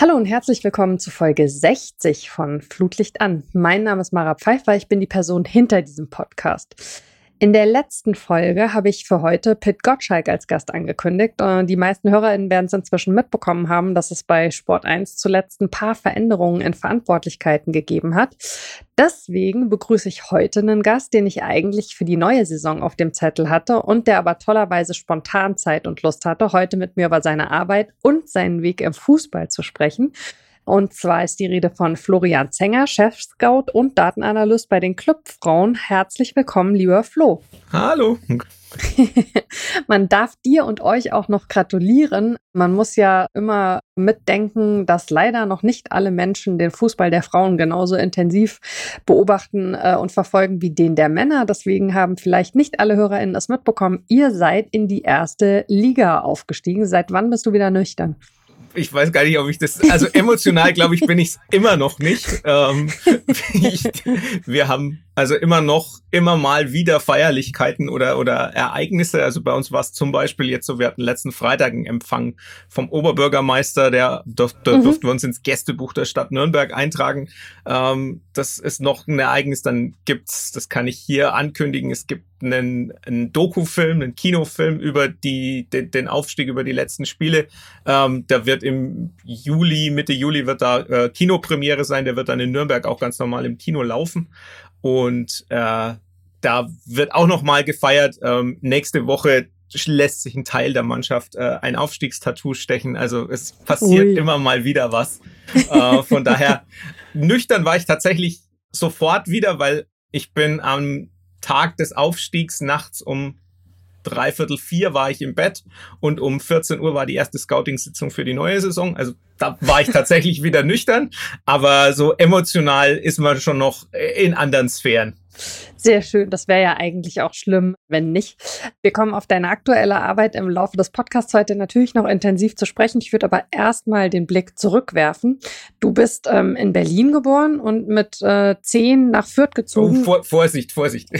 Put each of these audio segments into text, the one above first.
Hallo und herzlich willkommen zu Folge 60 von Flutlicht an. Mein Name ist Mara Pfeiffer, ich bin die Person hinter diesem Podcast. In der letzten Folge habe ich für heute Pit Gottschalk als Gast angekündigt. Die meisten HörerInnen werden es inzwischen mitbekommen haben, dass es bei Sport 1 zuletzt ein paar Veränderungen in Verantwortlichkeiten gegeben hat. Deswegen begrüße ich heute einen Gast, den ich eigentlich für die neue Saison auf dem Zettel hatte und der aber tollerweise spontan Zeit und Lust hatte, heute mit mir über seine Arbeit und seinen Weg im Fußball zu sprechen. Und zwar ist die Rede von Florian Zenger, Chef-Scout und Datenanalyst bei den Clubfrauen. Herzlich willkommen, lieber Flo. Hallo. Man darf dir und euch auch noch gratulieren. Man muss ja immer mitdenken, dass leider noch nicht alle Menschen den Fußball der Frauen genauso intensiv beobachten äh, und verfolgen wie den der Männer. Deswegen haben vielleicht nicht alle HörerInnen es mitbekommen. Ihr seid in die erste Liga aufgestiegen. Seit wann bist du wieder nüchtern? Ich weiß gar nicht, ob ich das, also emotional glaube ich, bin ich es immer noch nicht. Ähm, ich, wir haben also immer noch, immer mal wieder Feierlichkeiten oder, oder Ereignisse. Also bei uns war es zum Beispiel jetzt so, wir hatten letzten Freitag einen Empfang vom Oberbürgermeister, der durf, mhm. durften wir uns ins Gästebuch der Stadt Nürnberg eintragen. Ähm, das ist noch ein Ereignis, dann gibt's, das kann ich hier ankündigen, es gibt einen, einen Doku-Film, einen Kinofilm über die, den, den Aufstieg, über die letzten Spiele. Ähm, der wird im Juli, Mitte Juli wird da äh, Kinopremiere sein, der wird dann in Nürnberg auch ganz normal im Kino laufen. Und äh, da wird auch noch mal gefeiert. Ähm, nächste Woche lässt sich ein Teil der Mannschaft äh, ein Aufstiegstattoo stechen. Also es passiert Ui. immer mal wieder was. Äh, von daher nüchtern war ich tatsächlich sofort wieder, weil ich bin am Tag des Aufstiegs nachts um dreiviertel vier war ich im Bett und um 14 Uhr war die erste Scouting-Sitzung für die neue Saison. Also da war ich tatsächlich wieder nüchtern, aber so emotional ist man schon noch in anderen Sphären. Sehr schön. Das wäre ja eigentlich auch schlimm, wenn nicht. Wir kommen auf deine aktuelle Arbeit im Laufe des Podcasts heute natürlich noch intensiv zu sprechen. Ich würde aber erstmal den Blick zurückwerfen. Du bist ähm, in Berlin geboren und mit äh, zehn nach Fürth gezogen. Oh, vor, Vorsicht, Vorsicht.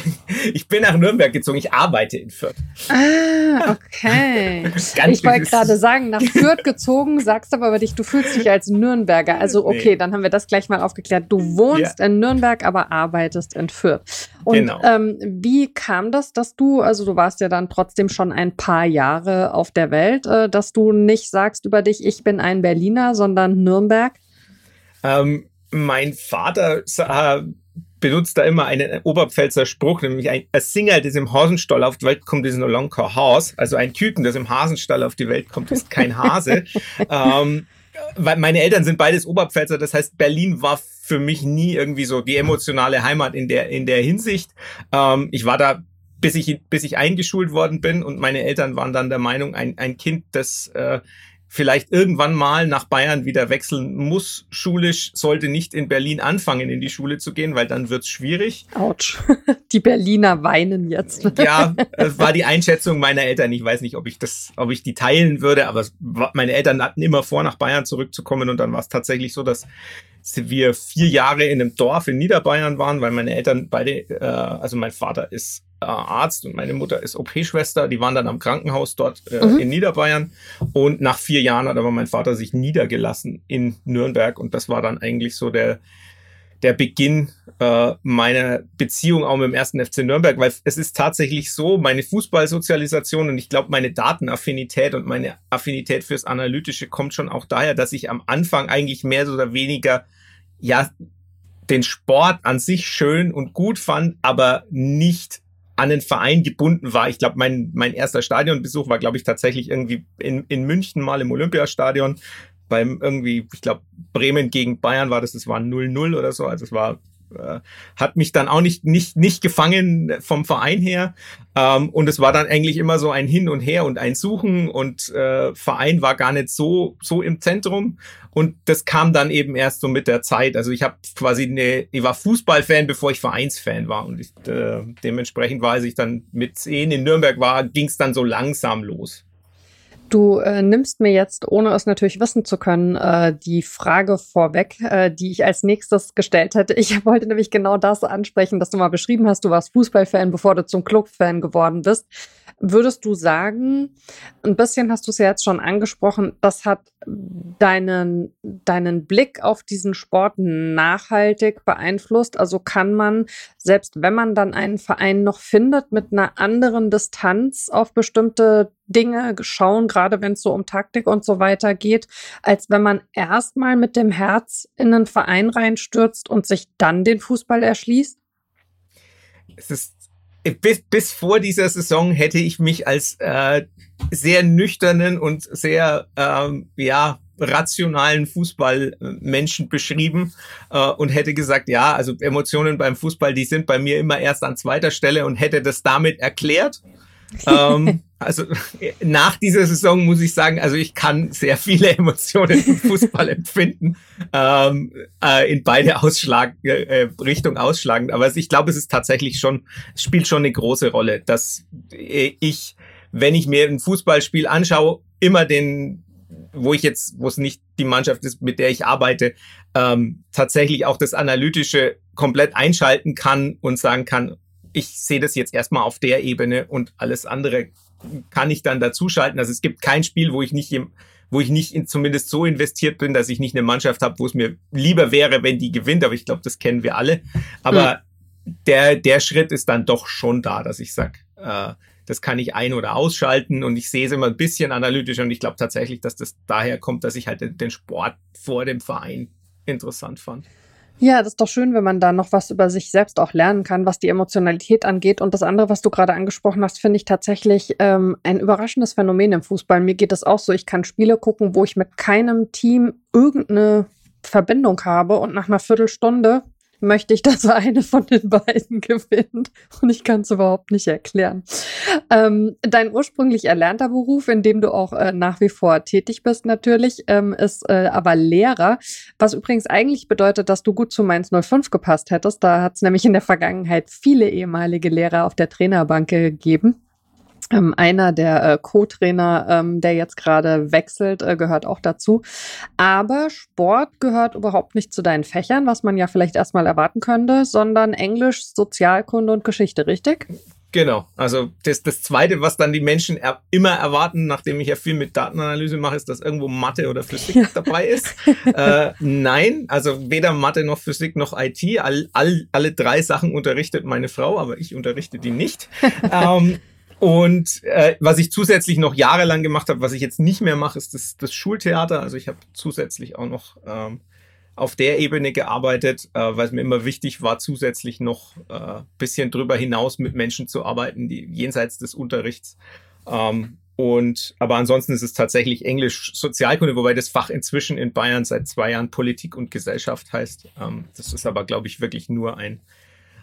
Ich bin nach Nürnberg gezogen. Ich arbeite in Fürth. Ah, okay. ich wollte gerade sagen, nach Fürth gezogen, sagst aber über dich, du fühlst dich als Nürnberger. Also okay, nee. dann haben wir das gleich mal aufgeklärt. Du wohnst ja. in Nürnberg, aber arbeitest in Fürth. Und genau. ähm, wie kam das, dass du, also du warst ja dann trotzdem schon ein paar Jahre auf der Welt, äh, dass du nicht sagst über dich, ich bin ein Berliner, sondern Nürnberg? Ähm, mein Vater äh, benutzt da immer einen Oberpfälzer Spruch, nämlich ein, ein Singer, das im Hasenstall auf die Welt kommt, ist no longer Haus. Also ein Küken, das im Hasenstall auf die Welt kommt, ist kein Hase. ähm, weil meine Eltern sind beides Oberpfälzer, das heißt, Berlin war für mich nie irgendwie so die emotionale Heimat in der, in der Hinsicht. Ähm, ich war da bis ich, bis ich eingeschult worden bin und meine Eltern waren dann der Meinung, ein, ein Kind, das äh, vielleicht irgendwann mal nach Bayern wieder wechseln muss, schulisch, sollte nicht in Berlin anfangen, in die Schule zu gehen, weil dann wird's schwierig. Autsch. Die Berliner weinen jetzt. Ja, es war die Einschätzung meiner Eltern. Ich weiß nicht, ob ich das, ob ich die teilen würde, aber meine Eltern hatten immer vor, nach Bayern zurückzukommen und dann war es tatsächlich so, dass wir vier Jahre in einem Dorf in Niederbayern waren, weil meine Eltern beide, äh, also mein Vater ist äh, Arzt und meine Mutter ist OP-Schwester. Die waren dann am Krankenhaus dort äh, mhm. in Niederbayern. Und nach vier Jahren hat aber mein Vater sich niedergelassen in Nürnberg. Und das war dann eigentlich so der, der Beginn äh, meiner Beziehung auch mit dem ersten FC Nürnberg, weil es ist tatsächlich so, meine Fußballsozialisation und ich glaube, meine Datenaffinität und meine Affinität fürs Analytische kommt schon auch daher, dass ich am Anfang eigentlich mehr oder weniger ja den Sport an sich schön und gut fand, aber nicht an den Verein gebunden war. Ich glaube, mein, mein erster Stadionbesuch war, glaube ich, tatsächlich irgendwie in, in München mal im Olympiastadion. Beim irgendwie, ich glaube, Bremen gegen Bayern war das, das war 0-0 oder so. Also es war äh, hat mich dann auch nicht, nicht, nicht gefangen vom Verein her. Ähm, und es war dann eigentlich immer so ein Hin und Her und ein Suchen und äh, Verein war gar nicht so, so im Zentrum. Und das kam dann eben erst so mit der Zeit. Also ich habe quasi eine, ich war Fußballfan, bevor ich Vereinsfan war. Und ich, äh, dementsprechend war, als ich dann mit 10 in Nürnberg war, ging es dann so langsam los. Du äh, nimmst mir jetzt, ohne es natürlich wissen zu können, äh, die Frage vorweg, äh, die ich als nächstes gestellt hätte. Ich wollte nämlich genau das ansprechen, dass du mal beschrieben hast, du warst Fußballfan, bevor du zum Clubfan geworden bist. Würdest du sagen, ein bisschen hast du es ja jetzt schon angesprochen, das hat deinen, deinen Blick auf diesen Sport nachhaltig beeinflusst? Also kann man, selbst wenn man dann einen Verein noch findet, mit einer anderen Distanz auf bestimmte Dinge schauen, gerade wenn es so um Taktik und so weiter geht, als wenn man erstmal mit dem Herz in einen Verein reinstürzt und sich dann den Fußball erschließt? Es ist bis, bis vor dieser Saison hätte ich mich als äh, sehr nüchternen und sehr ähm, ja rationalen Fußballmenschen beschrieben äh, und hätte gesagt, ja, also Emotionen beim Fußball, die sind bei mir immer erst an zweiter Stelle und hätte das damit erklärt. ähm, also nach dieser Saison muss ich sagen, also ich kann sehr viele Emotionen im Fußball empfinden, ähm, äh, in beide Ausschlag, äh, Richtung ausschlagend. Aber ich glaube, es ist tatsächlich schon, es spielt schon eine große Rolle, dass ich, wenn ich mir ein Fußballspiel anschaue, immer den, wo ich jetzt, wo es nicht die Mannschaft ist, mit der ich arbeite, ähm, tatsächlich auch das Analytische komplett einschalten kann und sagen kann, ich sehe das jetzt erstmal auf der Ebene und alles andere kann ich dann dazuschalten. Also es gibt kein Spiel, wo ich nicht wo ich nicht in, zumindest so investiert bin, dass ich nicht eine Mannschaft habe, wo es mir lieber wäre, wenn die gewinnt. Aber ich glaube, das kennen wir alle. Aber mhm. der, der Schritt ist dann doch schon da, dass ich sage, äh, das kann ich ein- oder ausschalten und ich sehe es immer ein bisschen analytisch und ich glaube tatsächlich, dass das daher kommt, dass ich halt den, den Sport vor dem Verein interessant fand. Ja, das ist doch schön, wenn man da noch was über sich selbst auch lernen kann, was die Emotionalität angeht. Und das andere, was du gerade angesprochen hast, finde ich tatsächlich ähm, ein überraschendes Phänomen im Fußball. Mir geht es auch so, ich kann Spiele gucken, wo ich mit keinem Team irgendeine Verbindung habe und nach einer Viertelstunde möchte ich, dass eine von den beiden gewinnt. Und ich kann es überhaupt nicht erklären. Ähm, dein ursprünglich erlernter Beruf, in dem du auch äh, nach wie vor tätig bist natürlich, ähm, ist äh, aber Lehrer. Was übrigens eigentlich bedeutet, dass du gut zu Mainz 05 gepasst hättest. Da hat es nämlich in der Vergangenheit viele ehemalige Lehrer auf der Trainerbank gegeben. Ähm, einer der äh, Co-Trainer, ähm, der jetzt gerade wechselt, äh, gehört auch dazu. Aber Sport gehört überhaupt nicht zu deinen Fächern, was man ja vielleicht erstmal erwarten könnte, sondern Englisch, Sozialkunde und Geschichte, richtig? Genau. Also das, das Zweite, was dann die Menschen er, immer erwarten, nachdem ich ja viel mit Datenanalyse mache, ist, dass irgendwo Mathe oder Physik ja. dabei ist. äh, nein, also weder Mathe noch Physik noch IT. All, all, alle drei Sachen unterrichtet meine Frau, aber ich unterrichte die nicht. ähm, und äh, was ich zusätzlich noch jahrelang gemacht habe, was ich jetzt nicht mehr mache, ist das, das Schultheater. Also ich habe zusätzlich auch noch ähm, auf der Ebene gearbeitet, äh, weil es mir immer wichtig war, zusätzlich noch äh, bisschen drüber hinaus mit Menschen zu arbeiten, die jenseits des Unterrichts. Ähm, und aber ansonsten ist es tatsächlich Englisch Sozialkunde, wobei das Fach inzwischen in Bayern seit zwei Jahren Politik und Gesellschaft heißt. Ähm, das ist aber, glaube ich, wirklich nur ein,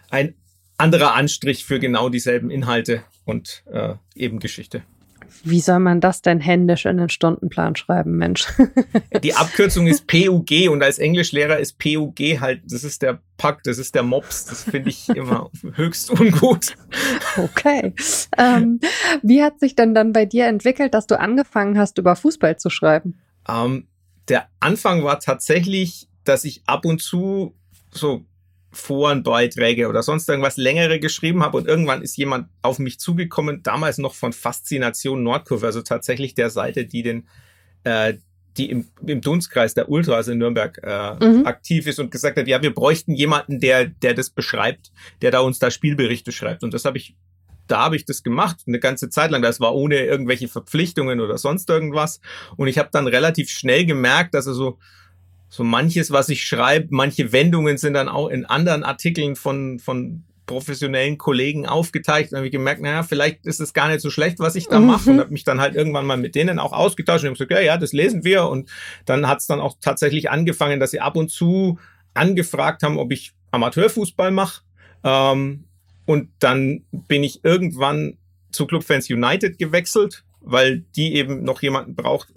ein anderer Anstrich für genau dieselben Inhalte und äh, eben Geschichte. Wie soll man das denn händisch in den Stundenplan schreiben, Mensch? Die Abkürzung ist PUG und als Englischlehrer ist PUG halt, das ist der Pack, das ist der Mops. Das finde ich immer höchst ungut. Okay. Ähm, wie hat sich denn dann bei dir entwickelt, dass du angefangen hast, über Fußball zu schreiben? Ähm, der Anfang war tatsächlich, dass ich ab und zu so Forenbeiträge oder sonst irgendwas längere geschrieben habe und irgendwann ist jemand auf mich zugekommen, damals noch von Faszination Nordkurve, also tatsächlich der Seite, die den äh, die im, im Dunstkreis der Ultras in Nürnberg äh, mhm. aktiv ist und gesagt hat, ja, wir bräuchten jemanden, der, der das beschreibt, der da uns da Spielberichte schreibt. Und das habe ich, da habe ich das gemacht, eine ganze Zeit lang. Das war ohne irgendwelche Verpflichtungen oder sonst irgendwas. Und ich habe dann relativ schnell gemerkt, dass er so, so manches, was ich schreibe, manche Wendungen sind dann auch in anderen Artikeln von, von professionellen Kollegen aufgeteilt. Und habe ich gemerkt, naja, vielleicht ist es gar nicht so schlecht, was ich da mhm. mache. Und habe mich dann halt irgendwann mal mit denen auch ausgetauscht und habe gesagt, ja, ja, das lesen wir. Und dann hat es dann auch tatsächlich angefangen, dass sie ab und zu angefragt haben, ob ich Amateurfußball mache. Ähm, und dann bin ich irgendwann zu Clubfans United gewechselt, weil die eben noch jemanden braucht,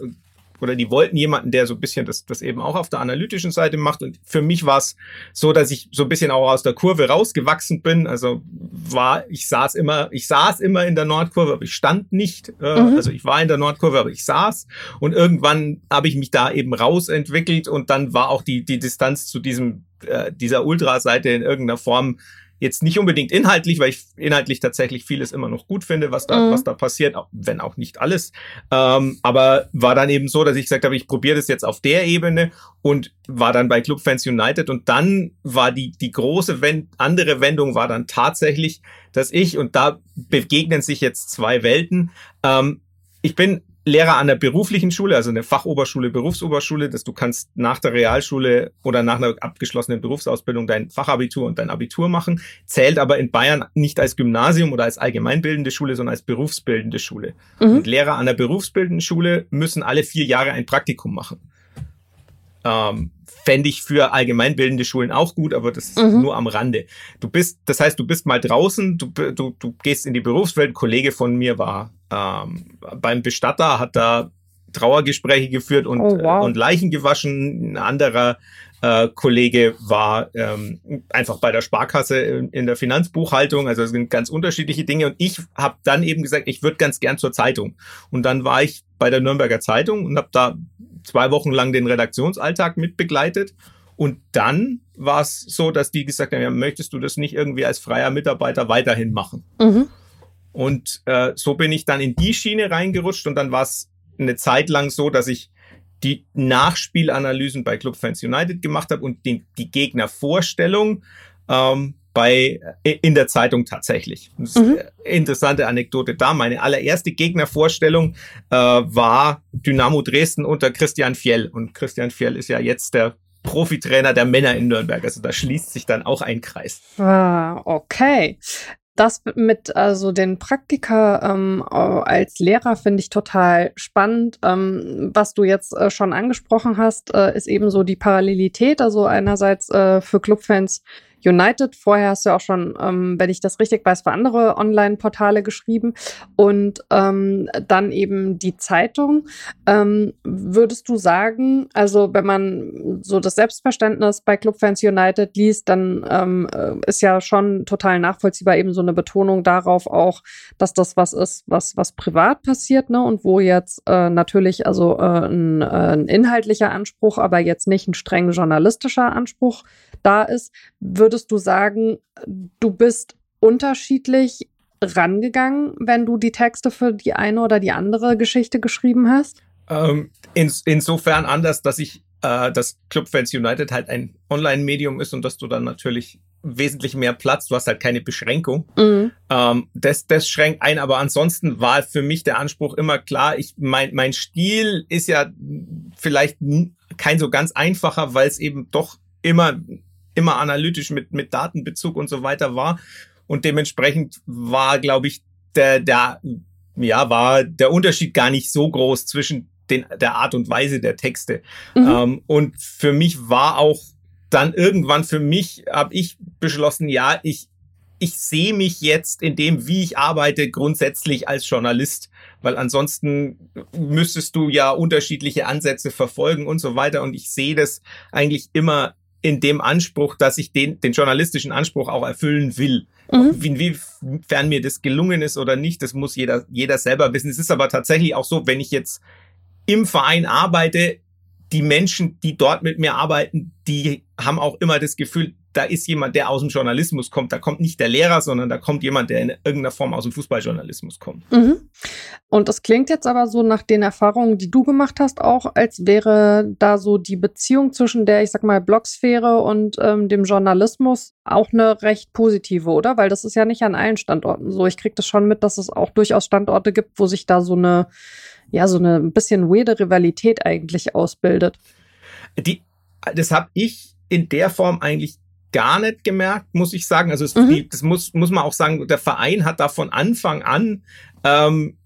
oder die wollten jemanden, der so ein bisschen das, das eben auch auf der analytischen Seite macht. Und für mich war es so, dass ich so ein bisschen auch aus der Kurve rausgewachsen bin. Also war, ich saß immer, ich saß immer in der Nordkurve, aber ich stand nicht. Äh, mhm. Also ich war in der Nordkurve, aber ich saß. Und irgendwann habe ich mich da eben rausentwickelt und dann war auch die, die Distanz zu diesem, äh, dieser Ultraseite in irgendeiner Form Jetzt nicht unbedingt inhaltlich, weil ich inhaltlich tatsächlich vieles immer noch gut finde, was da, mhm. was da passiert, wenn auch nicht alles. Ähm, aber war dann eben so, dass ich gesagt habe, ich probiere das jetzt auf der Ebene und war dann bei Club Fans United und dann war die, die große Wend andere Wendung war dann tatsächlich, dass ich, und da begegnen sich jetzt zwei Welten, ähm, ich bin Lehrer an der beruflichen Schule, also eine Fachoberschule, Berufsoberschule, dass du kannst nach der Realschule oder nach einer abgeschlossenen Berufsausbildung dein Fachabitur und dein Abitur machen, zählt aber in Bayern nicht als Gymnasium oder als allgemeinbildende Schule, sondern als berufsbildende Schule. Mhm. Und Lehrer an der berufsbildenden Schule müssen alle vier Jahre ein Praktikum machen. Ähm, Fände ich für allgemeinbildende Schulen auch gut, aber das ist mhm. nur am Rande. Du bist, das heißt, du bist mal draußen, du, du, du gehst in die Berufswelt. Ein Kollege von mir war ähm, beim Bestatter, hat da Trauergespräche geführt und, oh, wow. und Leichen gewaschen. Ein anderer äh, Kollege war ähm, einfach bei der Sparkasse in, in der Finanzbuchhaltung. Also es sind ganz unterschiedliche Dinge. Und ich habe dann eben gesagt, ich würde ganz gern zur Zeitung. Und dann war ich bei der Nürnberger Zeitung und habe da zwei Wochen lang den Redaktionsalltag mitbegleitet. Und dann war es so, dass die gesagt haben, ja, möchtest du das nicht irgendwie als freier Mitarbeiter weiterhin machen? Mhm. Und äh, so bin ich dann in die Schiene reingerutscht und dann war es eine Zeit lang so, dass ich die Nachspielanalysen bei Club Fans United gemacht habe und die, die Gegnervorstellung ähm, bei äh, in der Zeitung tatsächlich. Mhm. Interessante Anekdote da. Meine allererste Gegnervorstellung äh, war Dynamo Dresden unter Christian Fjell. Und Christian Fjell ist ja jetzt der Profitrainer der Männer in Nürnberg. Also da schließt sich dann auch ein Kreis. Ah, okay. Das mit also den Praktika ähm, als Lehrer finde ich total spannend. Ähm, was du jetzt äh, schon angesprochen hast, äh, ist eben so die Parallelität. Also einerseits äh, für Clubfans United. Vorher hast du auch schon, ähm, wenn ich das richtig weiß, für andere Online-Portale geschrieben und ähm, dann eben die Zeitung. Ähm, würdest du sagen, also wenn man so das Selbstverständnis bei Clubfans United liest, dann ähm, äh, ist ja schon total nachvollziehbar eben so eine Betonung darauf auch, dass das was ist, was, was privat passiert, ne? Und wo jetzt äh, natürlich also äh, ein, äh, ein inhaltlicher Anspruch, aber jetzt nicht ein streng journalistischer Anspruch da ist. Würdest du sagen, du bist unterschiedlich rangegangen, wenn du die Texte für die eine oder die andere Geschichte geschrieben hast? Ähm, ins, insofern anders, dass ich, äh, dass Club Fans United halt ein Online-Medium ist und dass du dann natürlich wesentlich mehr Platz, du hast halt keine Beschränkung. Mhm. Ähm, das, das schränkt ein, aber ansonsten war für mich der Anspruch immer klar, ich, mein, mein Stil ist ja vielleicht kein so ganz einfacher, weil es eben doch immer immer analytisch mit, mit Datenbezug und so weiter war. Und dementsprechend war, glaube ich, der, der, ja, war der Unterschied gar nicht so groß zwischen den, der Art und Weise der Texte. Mhm. Ähm, und für mich war auch dann irgendwann für mich, habe ich beschlossen, ja, ich, ich sehe mich jetzt in dem, wie ich arbeite, grundsätzlich als Journalist, weil ansonsten müsstest du ja unterschiedliche Ansätze verfolgen und so weiter. Und ich sehe das eigentlich immer in dem Anspruch, dass ich den, den journalistischen Anspruch auch erfüllen will. Mhm. Inwiefern mir das gelungen ist oder nicht, das muss jeder, jeder selber wissen. Es ist aber tatsächlich auch so, wenn ich jetzt im Verein arbeite, die Menschen, die dort mit mir arbeiten, die haben auch immer das Gefühl, da ist jemand, der aus dem Journalismus kommt. Da kommt nicht der Lehrer, sondern da kommt jemand, der in irgendeiner Form aus dem Fußballjournalismus kommt. Mhm. Und das klingt jetzt aber so nach den Erfahrungen, die du gemacht hast, auch als wäre da so die Beziehung zwischen der, ich sag mal, Blogsphäre und ähm, dem Journalismus auch eine recht positive, oder? Weil das ist ja nicht an allen Standorten so. Ich kriege das schon mit, dass es auch durchaus Standorte gibt, wo sich da so eine, ja, so eine ein bisschen weirde Rivalität eigentlich ausbildet. Die, das habe ich in der Form eigentlich gar nicht gemerkt, muss ich sagen. Also es, mhm. das muss, muss man auch sagen, der Verein hat da von Anfang an ähm,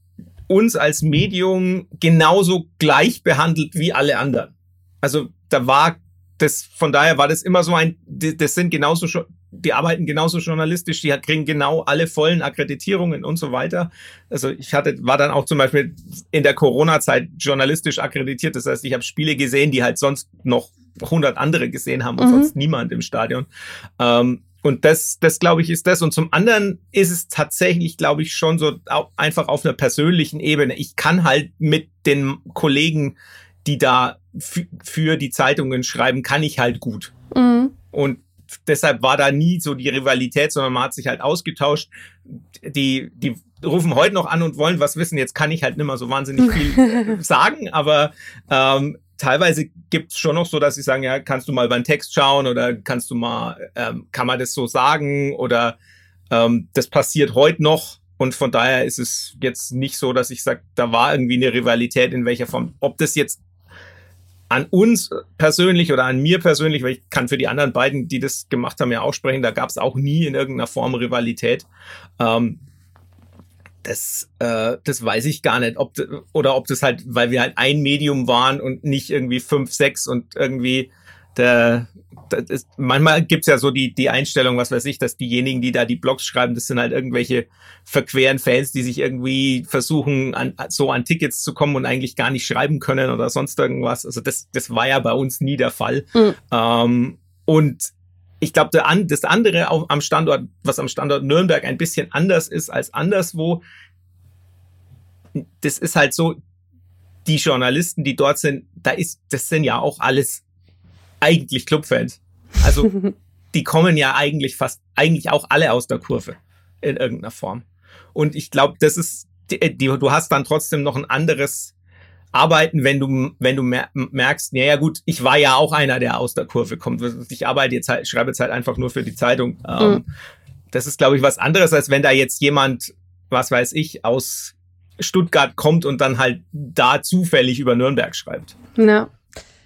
uns als Medium genauso gleich behandelt wie alle anderen. Also da war das, von daher war das immer so ein, das sind genauso schon, die arbeiten genauso journalistisch, die kriegen genau alle vollen Akkreditierungen und so weiter. Also ich hatte, war dann auch zum Beispiel in der Corona-Zeit journalistisch akkreditiert. Das heißt, ich habe Spiele gesehen, die halt sonst noch 100 andere gesehen haben und mhm. sonst niemand im Stadion. Ähm, und das, das glaube ich, ist das. Und zum anderen ist es tatsächlich, glaube ich, schon so einfach auf einer persönlichen Ebene. Ich kann halt mit den Kollegen, die da für die Zeitungen schreiben, kann ich halt gut. Mhm. Und deshalb war da nie so die Rivalität, sondern man hat sich halt ausgetauscht. Die, die rufen heute noch an und wollen was wissen. Jetzt kann ich halt nicht mehr so wahnsinnig viel sagen, aber ähm, teilweise gibt's schon noch so, dass sie sagen, ja, kannst du mal beim Text schauen oder kannst du mal, ähm, kann man das so sagen oder ähm, das passiert heute noch. Und von daher ist es jetzt nicht so, dass ich sage, da war irgendwie eine Rivalität in welcher Form. Ob das jetzt an uns persönlich oder an mir persönlich, weil ich kann für die anderen beiden, die das gemacht haben, ja auch sprechen, da gab es auch nie in irgendeiner Form Rivalität. Ähm, das, äh, das weiß ich gar nicht, ob oder ob das halt, weil wir halt ein Medium waren und nicht irgendwie fünf, sechs und irgendwie der, ist, manchmal gibt's ja so die, die Einstellung, was weiß ich, dass diejenigen, die da die Blogs schreiben, das sind halt irgendwelche verqueren Fans, die sich irgendwie versuchen, an, so an Tickets zu kommen und eigentlich gar nicht schreiben können oder sonst irgendwas. Also das, das war ja bei uns nie der Fall. Mhm. Ähm, und ich glaube, das andere am Standort, was am Standort Nürnberg ein bisschen anders ist als anderswo, das ist halt so, die Journalisten, die dort sind, da ist, das sind ja auch alles eigentlich Clubfans. Also die kommen ja eigentlich fast, eigentlich auch alle aus der Kurve in irgendeiner Form. Und ich glaube, das ist, die, die, du hast dann trotzdem noch ein anderes Arbeiten, wenn du, wenn du merkst, ja, ja gut, ich war ja auch einer, der aus der Kurve kommt. Ich arbeite jetzt halt, schreibe jetzt halt einfach nur für die Zeitung. Mhm. das ist, glaube ich, was anderes, als wenn da jetzt jemand, was weiß ich, aus Stuttgart kommt und dann halt da zufällig über Nürnberg schreibt. Ja.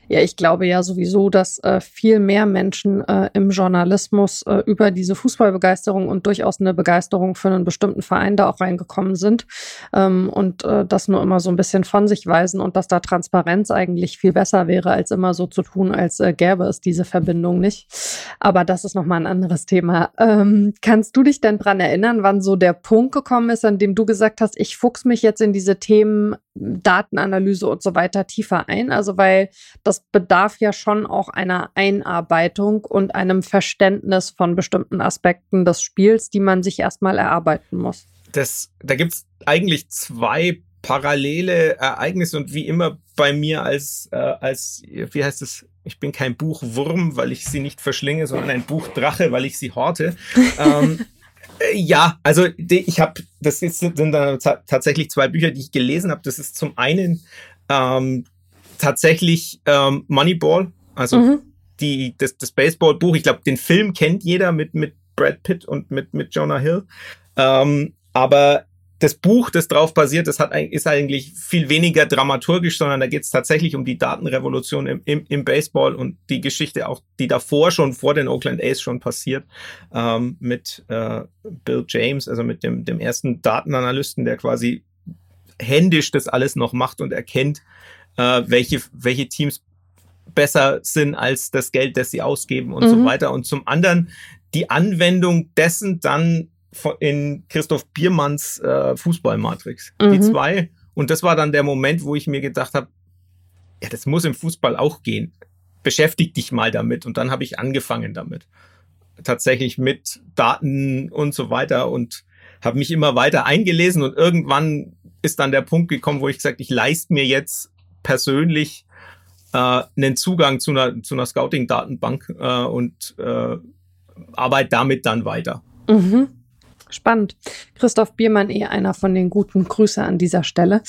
Ja, ich glaube ja sowieso, dass äh, viel mehr Menschen äh, im Journalismus äh, über diese Fußballbegeisterung und durchaus eine Begeisterung für einen bestimmten Verein da auch reingekommen sind ähm, und äh, das nur immer so ein bisschen von sich weisen und dass da Transparenz eigentlich viel besser wäre, als immer so zu tun, als äh, gäbe es diese Verbindung nicht. Aber das ist nochmal ein anderes Thema. Ähm, kannst du dich denn dran erinnern, wann so der Punkt gekommen ist, an dem du gesagt hast, ich fuchs mich jetzt in diese Themen Datenanalyse und so weiter tiefer ein? Also weil das das bedarf ja schon auch einer Einarbeitung und einem Verständnis von bestimmten Aspekten des Spiels, die man sich erstmal erarbeiten muss. Das, da gibt es eigentlich zwei parallele Ereignisse und wie immer bei mir als, äh, als, wie heißt es, ich bin kein Buchwurm, weil ich sie nicht verschlinge, sondern ein Buchdrache, weil ich sie horte. ähm, äh, ja, also ich habe, das sind dann tatsächlich zwei Bücher, die ich gelesen habe. Das ist zum einen ähm, tatsächlich ähm, Moneyball, also mhm. die, das, das Baseballbuch. Ich glaube, den Film kennt jeder mit, mit Brad Pitt und mit, mit Jonah Hill. Ähm, aber das Buch, das drauf basiert, das hat, ist eigentlich viel weniger dramaturgisch, sondern da geht es tatsächlich um die Datenrevolution im, im, im Baseball und die Geschichte auch, die davor schon vor den Oakland A's schon passiert, ähm, mit äh, Bill James, also mit dem, dem ersten Datenanalysten, der quasi händisch das alles noch macht und erkennt, äh, welche, welche Teams besser sind als das Geld, das sie ausgeben und mhm. so weiter. Und zum anderen die Anwendung dessen dann in Christoph Biermanns äh, Fußballmatrix. Mhm. Die zwei. Und das war dann der Moment, wo ich mir gedacht habe, ja, das muss im Fußball auch gehen. Beschäftig dich mal damit. Und dann habe ich angefangen damit. Tatsächlich mit Daten und so weiter und habe mich immer weiter eingelesen und irgendwann ist dann der Punkt gekommen, wo ich gesagt, ich leiste mir jetzt persönlich äh, einen Zugang zu einer, zu einer Scouting-Datenbank äh, und äh, arbeite damit dann weiter. Mhm. Spannend. Christoph Biermann, eh einer von den guten Grüße an dieser Stelle.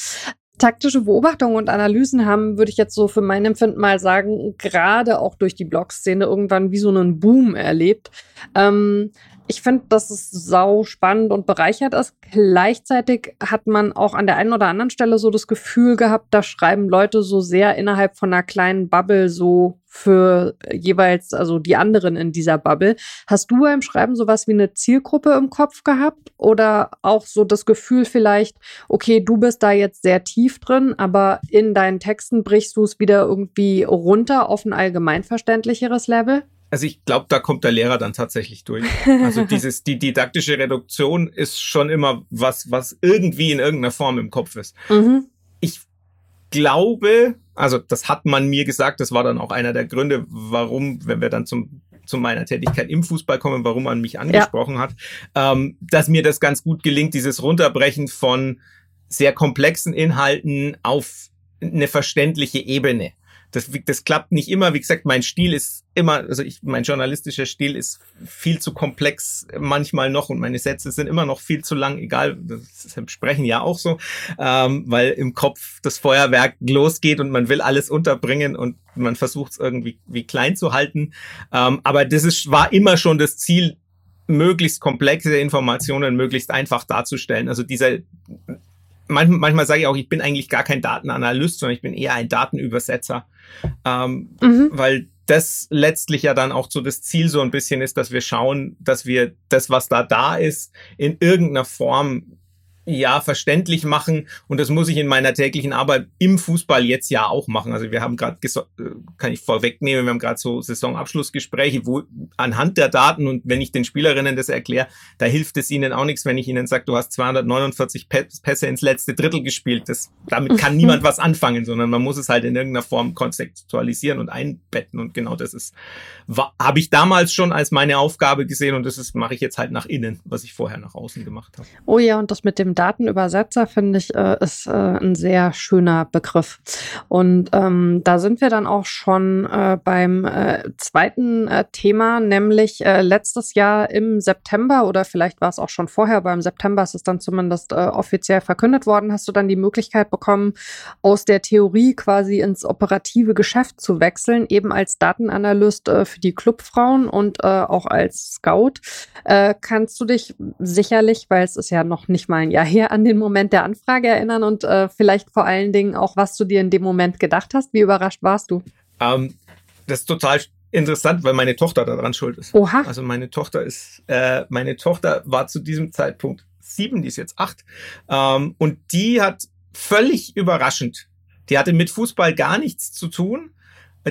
Taktische Beobachtungen und Analysen haben, würde ich jetzt so für mein Empfinden mal sagen, gerade auch durch die Blog-Szene irgendwann wie so einen Boom erlebt. Ähm, ich finde, dass es sau spannend und bereichert ist. Gleichzeitig hat man auch an der einen oder anderen Stelle so das Gefühl gehabt, da schreiben Leute so sehr innerhalb von einer kleinen Bubble so für jeweils, also die anderen in dieser Bubble. Hast du beim Schreiben sowas wie eine Zielgruppe im Kopf gehabt oder auch so das Gefühl vielleicht, okay, du bist da jetzt sehr tief drin, aber in deinen Texten brichst du es wieder irgendwie runter auf ein allgemeinverständlicheres Level? Also ich glaube, da kommt der Lehrer dann tatsächlich durch. Also dieses, die didaktische Reduktion ist schon immer was, was irgendwie in irgendeiner Form im Kopf ist. Mhm. Ich glaube, also das hat man mir gesagt, das war dann auch einer der Gründe, warum, wenn wir dann zum zu meiner Tätigkeit im Fußball kommen, warum man mich angesprochen ja. hat, ähm, dass mir das ganz gut gelingt, dieses Runterbrechen von sehr komplexen Inhalten auf eine verständliche Ebene das, das klappt nicht immer. Wie gesagt, mein Stil ist immer, also ich, mein journalistischer Stil ist viel zu komplex manchmal noch und meine Sätze sind immer noch viel zu lang, egal, das sprechen ja auch so, ähm, weil im Kopf das Feuerwerk losgeht und man will alles unterbringen und man versucht es irgendwie wie klein zu halten. Ähm, aber das ist, war immer schon das Ziel, möglichst komplexe Informationen möglichst einfach darzustellen. Also dieser manchmal, manchmal sage ich auch, ich bin eigentlich gar kein Datenanalyst, sondern ich bin eher ein Datenübersetzer. Ähm, mhm. Weil das letztlich ja dann auch so das Ziel so ein bisschen ist, dass wir schauen, dass wir das, was da da ist, in irgendeiner Form ja verständlich machen und das muss ich in meiner täglichen Arbeit im Fußball jetzt ja auch machen. Also wir haben gerade, äh, kann ich vorwegnehmen, wir haben gerade so Saisonabschlussgespräche, wo anhand der Daten und wenn ich den Spielerinnen das erkläre, da hilft es ihnen auch nichts, wenn ich ihnen sage, du hast 249 Pässe ins letzte Drittel gespielt. Das, damit kann niemand was anfangen, sondern man muss es halt in irgendeiner Form konzeptualisieren und einbetten und genau das ist, habe ich damals schon als meine Aufgabe gesehen und das ist, mache ich jetzt halt nach innen, was ich vorher nach außen gemacht habe. Oh ja, und das mit dem Datenübersetzer finde ich äh, ist äh, ein sehr schöner Begriff. Und ähm, da sind wir dann auch schon äh, beim äh, zweiten äh, Thema, nämlich äh, letztes Jahr im September oder vielleicht war es auch schon vorher, aber im September ist es dann zumindest äh, offiziell verkündet worden, hast du dann die Möglichkeit bekommen, aus der Theorie quasi ins operative Geschäft zu wechseln, eben als Datenanalyst äh, für die Clubfrauen und äh, auch als Scout. Äh, kannst du dich sicherlich, weil es ist ja noch nicht mal ein Jahr daher an den Moment der Anfrage erinnern und äh, vielleicht vor allen Dingen auch, was du dir in dem Moment gedacht hast? Wie überrascht warst du? Ähm, das ist total interessant, weil meine Tochter daran schuld ist. Oha. Also meine Tochter ist, äh, meine Tochter war zu diesem Zeitpunkt sieben, die ist jetzt acht, ähm, und die hat völlig überraschend, die hatte mit Fußball gar nichts zu tun.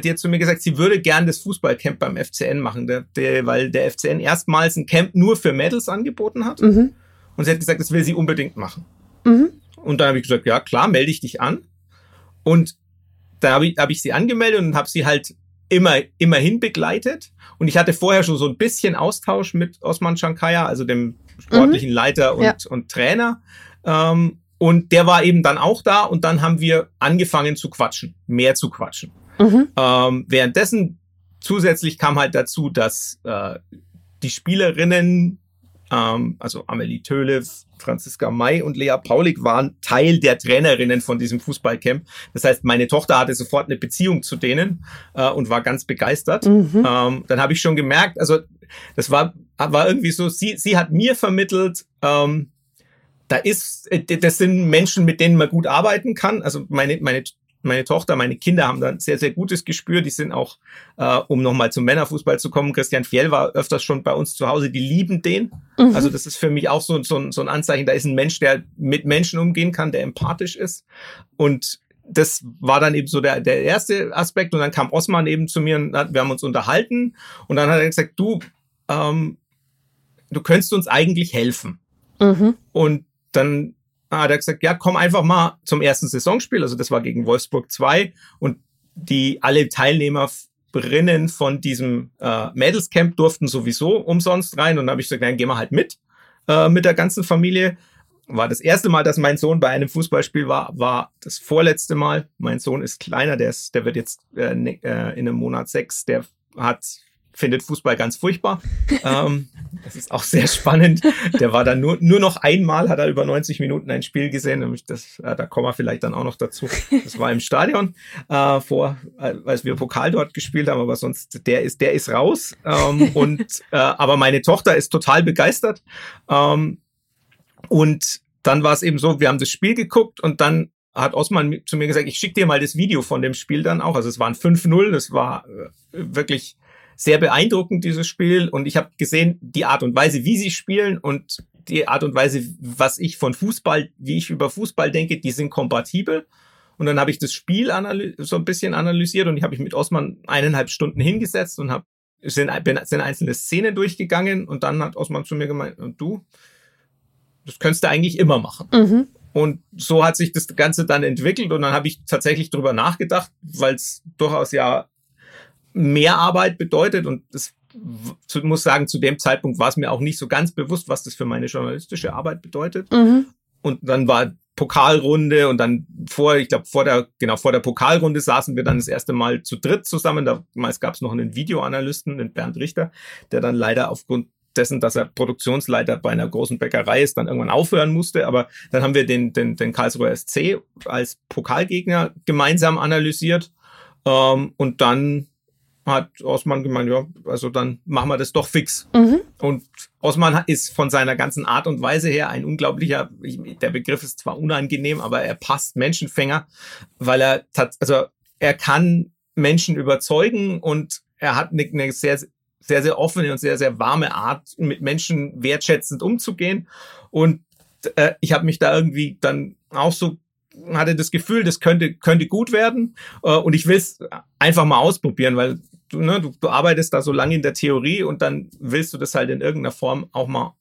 Die hat zu mir gesagt, sie würde gern das Fußballcamp beim FCN machen, der, der, weil der FCN erstmals ein Camp nur für Mädels angeboten hat. Mhm. Und sie hat gesagt, das will sie unbedingt machen. Mhm. Und dann habe ich gesagt, ja klar, melde ich dich an. Und da habe ich, hab ich sie angemeldet und habe sie halt immer, immerhin begleitet. Und ich hatte vorher schon so ein bisschen Austausch mit Osman Shankaya, also dem sportlichen mhm. Leiter und, ja. und Trainer. Ähm, und der war eben dann auch da und dann haben wir angefangen zu quatschen, mehr zu quatschen. Mhm. Ähm, währenddessen zusätzlich kam halt dazu, dass äh, die Spielerinnen also Amelie Töle, Franziska May und Lea Paulik waren Teil der Trainerinnen von diesem Fußballcamp. Das heißt, meine Tochter hatte sofort eine Beziehung zu denen äh, und war ganz begeistert. Mhm. Ähm, dann habe ich schon gemerkt, also das war, war irgendwie so, sie, sie hat mir vermittelt, ähm, da ist, äh, das sind Menschen, mit denen man gut arbeiten kann. Also meine, meine meine Tochter, meine Kinder haben da ein sehr, sehr gutes Gespür. Die sind auch, äh, um nochmal zum Männerfußball zu kommen, Christian Fjell war öfters schon bei uns zu Hause, die lieben den. Mhm. Also das ist für mich auch so, so, so ein Anzeichen, da ist ein Mensch, der mit Menschen umgehen kann, der empathisch ist. Und das war dann eben so der, der erste Aspekt. Und dann kam Osman eben zu mir und hat, wir haben uns unterhalten. Und dann hat er gesagt, du, ähm, du könntest uns eigentlich helfen. Mhm. Und dann Ah, hat er gesagt, ja, komm einfach mal zum ersten Saisonspiel. Also das war gegen Wolfsburg 2 und die alle Teilnehmerinnen von diesem äh, Mädelscamp durften sowieso umsonst rein. Und dann habe ich gesagt, dann gehen wir halt mit, äh, mit der ganzen Familie. War das erste Mal, dass mein Sohn bei einem Fußballspiel war, war das vorletzte Mal. Mein Sohn ist kleiner, der, ist, der wird jetzt äh, ne, äh in einem Monat sechs, der hat findet Fußball ganz furchtbar. ähm, das ist auch sehr spannend. Der war dann nur, nur noch einmal, hat er über 90 Minuten ein Spiel gesehen. Nämlich das, äh, da kommen wir vielleicht dann auch noch dazu. Das war im Stadion äh, vor, äh, als wir Pokal dort gespielt haben, aber sonst, der ist, der ist raus. Ähm, und äh, aber meine Tochter ist total begeistert. Ähm, und dann war es eben so, wir haben das Spiel geguckt und dann hat Osman zu mir gesagt, ich schicke dir mal das Video von dem Spiel dann auch. Also es waren 5-0, das war äh, wirklich sehr beeindruckend, dieses Spiel. Und ich habe gesehen, die Art und Weise, wie sie spielen und die Art und Weise, was ich von Fußball, wie ich über Fußball denke, die sind kompatibel. Und dann habe ich das Spiel so ein bisschen analysiert und ich habe mich mit Osman eineinhalb Stunden hingesetzt und habe sind, sind einzelne Szenen durchgegangen und dann hat Osman zu mir gemeint, und du, das könntest du eigentlich immer machen. Mhm. Und so hat sich das Ganze dann entwickelt und dann habe ich tatsächlich drüber nachgedacht, weil es durchaus ja mehr Arbeit bedeutet und das muss sagen, zu dem Zeitpunkt war es mir auch nicht so ganz bewusst, was das für meine journalistische Arbeit bedeutet. Mhm. Und dann war Pokalrunde und dann vor, ich glaube, vor der, genau, vor der Pokalrunde saßen wir dann das erste Mal zu dritt zusammen. Damals gab es noch einen Videoanalysten, den Bernd Richter, der dann leider aufgrund dessen, dass er Produktionsleiter bei einer großen Bäckerei ist, dann irgendwann aufhören musste. Aber dann haben wir den, den, den Karlsruher SC als Pokalgegner gemeinsam analysiert. Ähm, und dann hat Osman gemeint, ja, also dann machen wir das doch fix. Mhm. Und Osman ist von seiner ganzen Art und Weise her ein unglaublicher, der Begriff ist zwar unangenehm, aber er passt Menschenfänger, weil er, also er kann Menschen überzeugen und er hat eine, eine sehr, sehr, sehr offene und sehr, sehr warme Art, mit Menschen wertschätzend umzugehen. Und äh, ich habe mich da irgendwie dann auch so hatte das Gefühl, das könnte, könnte gut werden. Äh, und ich will es einfach mal ausprobieren, weil du, ne, du, du arbeitest da so lange in der Theorie und dann willst du das halt in irgendeiner Form auch mal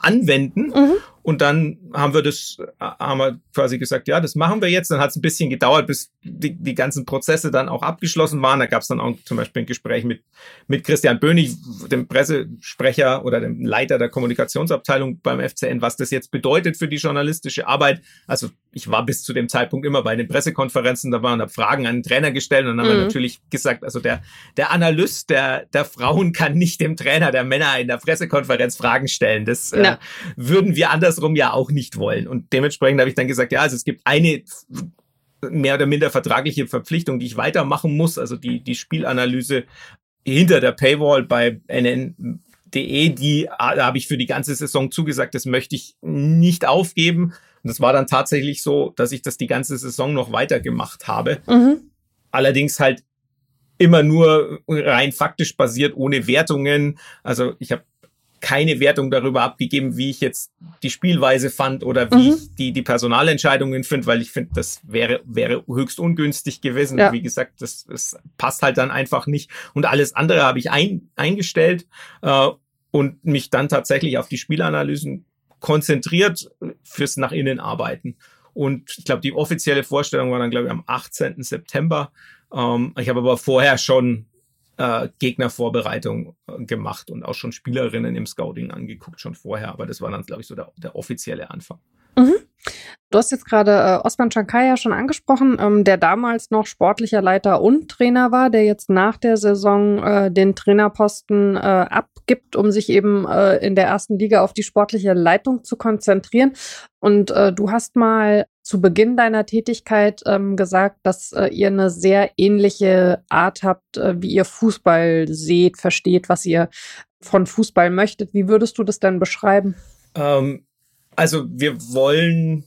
anwenden. Mhm. Und dann haben wir das, haben wir quasi gesagt, ja, das machen wir jetzt. Dann hat es ein bisschen gedauert, bis die, die ganzen Prozesse dann auch abgeschlossen waren. Da gab es dann auch zum Beispiel ein Gespräch mit, mit Christian Bönig, dem Pressesprecher oder dem Leiter der Kommunikationsabteilung beim FCN, was das jetzt bedeutet für die journalistische Arbeit. Also ich war bis zu dem Zeitpunkt immer bei den Pressekonferenzen dabei und habe Fragen an den Trainer gestellt und dann mhm. haben wir mhm. natürlich gesagt, also der, der Analyst der, der Frauen kann nicht dem Trainer der Männer in der Pressekonferenz Fragen stellen. Das äh, würden wir anders andersrum ja auch nicht wollen. Und dementsprechend habe ich dann gesagt, ja, also es gibt eine mehr oder minder vertragliche Verpflichtung, die ich weitermachen muss, also die, die Spielanalyse hinter der Paywall bei NN.de, die da habe ich für die ganze Saison zugesagt, das möchte ich nicht aufgeben. Und das war dann tatsächlich so, dass ich das die ganze Saison noch weitergemacht habe. Mhm. Allerdings halt immer nur rein faktisch basiert, ohne Wertungen. Also ich habe keine Wertung darüber abgegeben, wie ich jetzt die Spielweise fand oder wie mhm. ich die, die Personalentscheidungen finde, weil ich finde, das wäre, wäre höchst ungünstig gewesen. Ja. Wie gesagt, das, das passt halt dann einfach nicht. Und alles andere habe ich ein, eingestellt äh, und mich dann tatsächlich auf die Spielanalysen konzentriert fürs nach innen arbeiten. Und ich glaube, die offizielle Vorstellung war dann, glaube ich, am 18. September. Ähm, ich habe aber vorher schon äh, Gegnervorbereitung äh, gemacht und auch schon Spielerinnen im Scouting angeguckt, schon vorher. Aber das war dann, glaube ich, so der, der offizielle Anfang. Mhm. Du hast jetzt gerade äh, Osman Chankaya schon angesprochen, ähm, der damals noch sportlicher Leiter und Trainer war, der jetzt nach der Saison äh, den Trainerposten äh, abgibt, um sich eben äh, in der ersten Liga auf die sportliche Leitung zu konzentrieren. Und äh, du hast mal zu Beginn deiner Tätigkeit ähm, gesagt, dass äh, ihr eine sehr ähnliche Art habt, äh, wie ihr Fußball seht, versteht, was ihr von Fußball möchtet. Wie würdest du das denn beschreiben? Ähm, also wir wollen,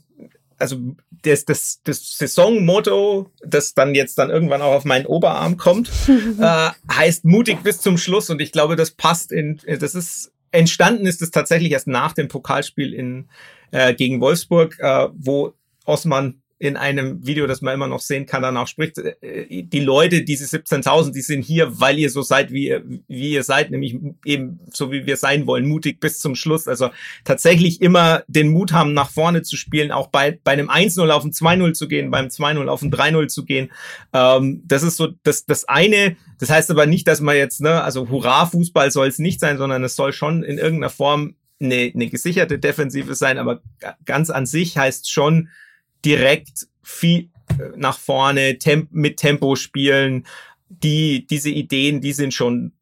also das, das, das Saisonmotto, das dann jetzt dann irgendwann auch auf meinen Oberarm kommt, äh, heißt mutig bis zum Schluss und ich glaube, das passt in, das ist entstanden ist es tatsächlich erst nach dem Pokalspiel in äh, gegen Wolfsburg, äh, wo Osman in einem Video, das man immer noch sehen kann, danach spricht, äh, die Leute, diese 17.000, die sind hier, weil ihr so seid, wie ihr, wie ihr seid, nämlich eben so, wie wir sein wollen, mutig bis zum Schluss. Also tatsächlich immer den Mut haben, nach vorne zu spielen, auch bei, bei einem 1-0 auf ein 2-0 zu gehen, beim 2-0 auf ein 3-0 zu gehen. Ähm, das ist so das, das eine. Das heißt aber nicht, dass man jetzt, ne, also Hurra-Fußball soll es nicht sein, sondern es soll schon in irgendeiner Form eine, eine gesicherte Defensive sein, aber ganz an sich heißt schon, direkt viel äh, nach vorne, temp mit Tempo spielen. Die, diese Ideen, die sind schon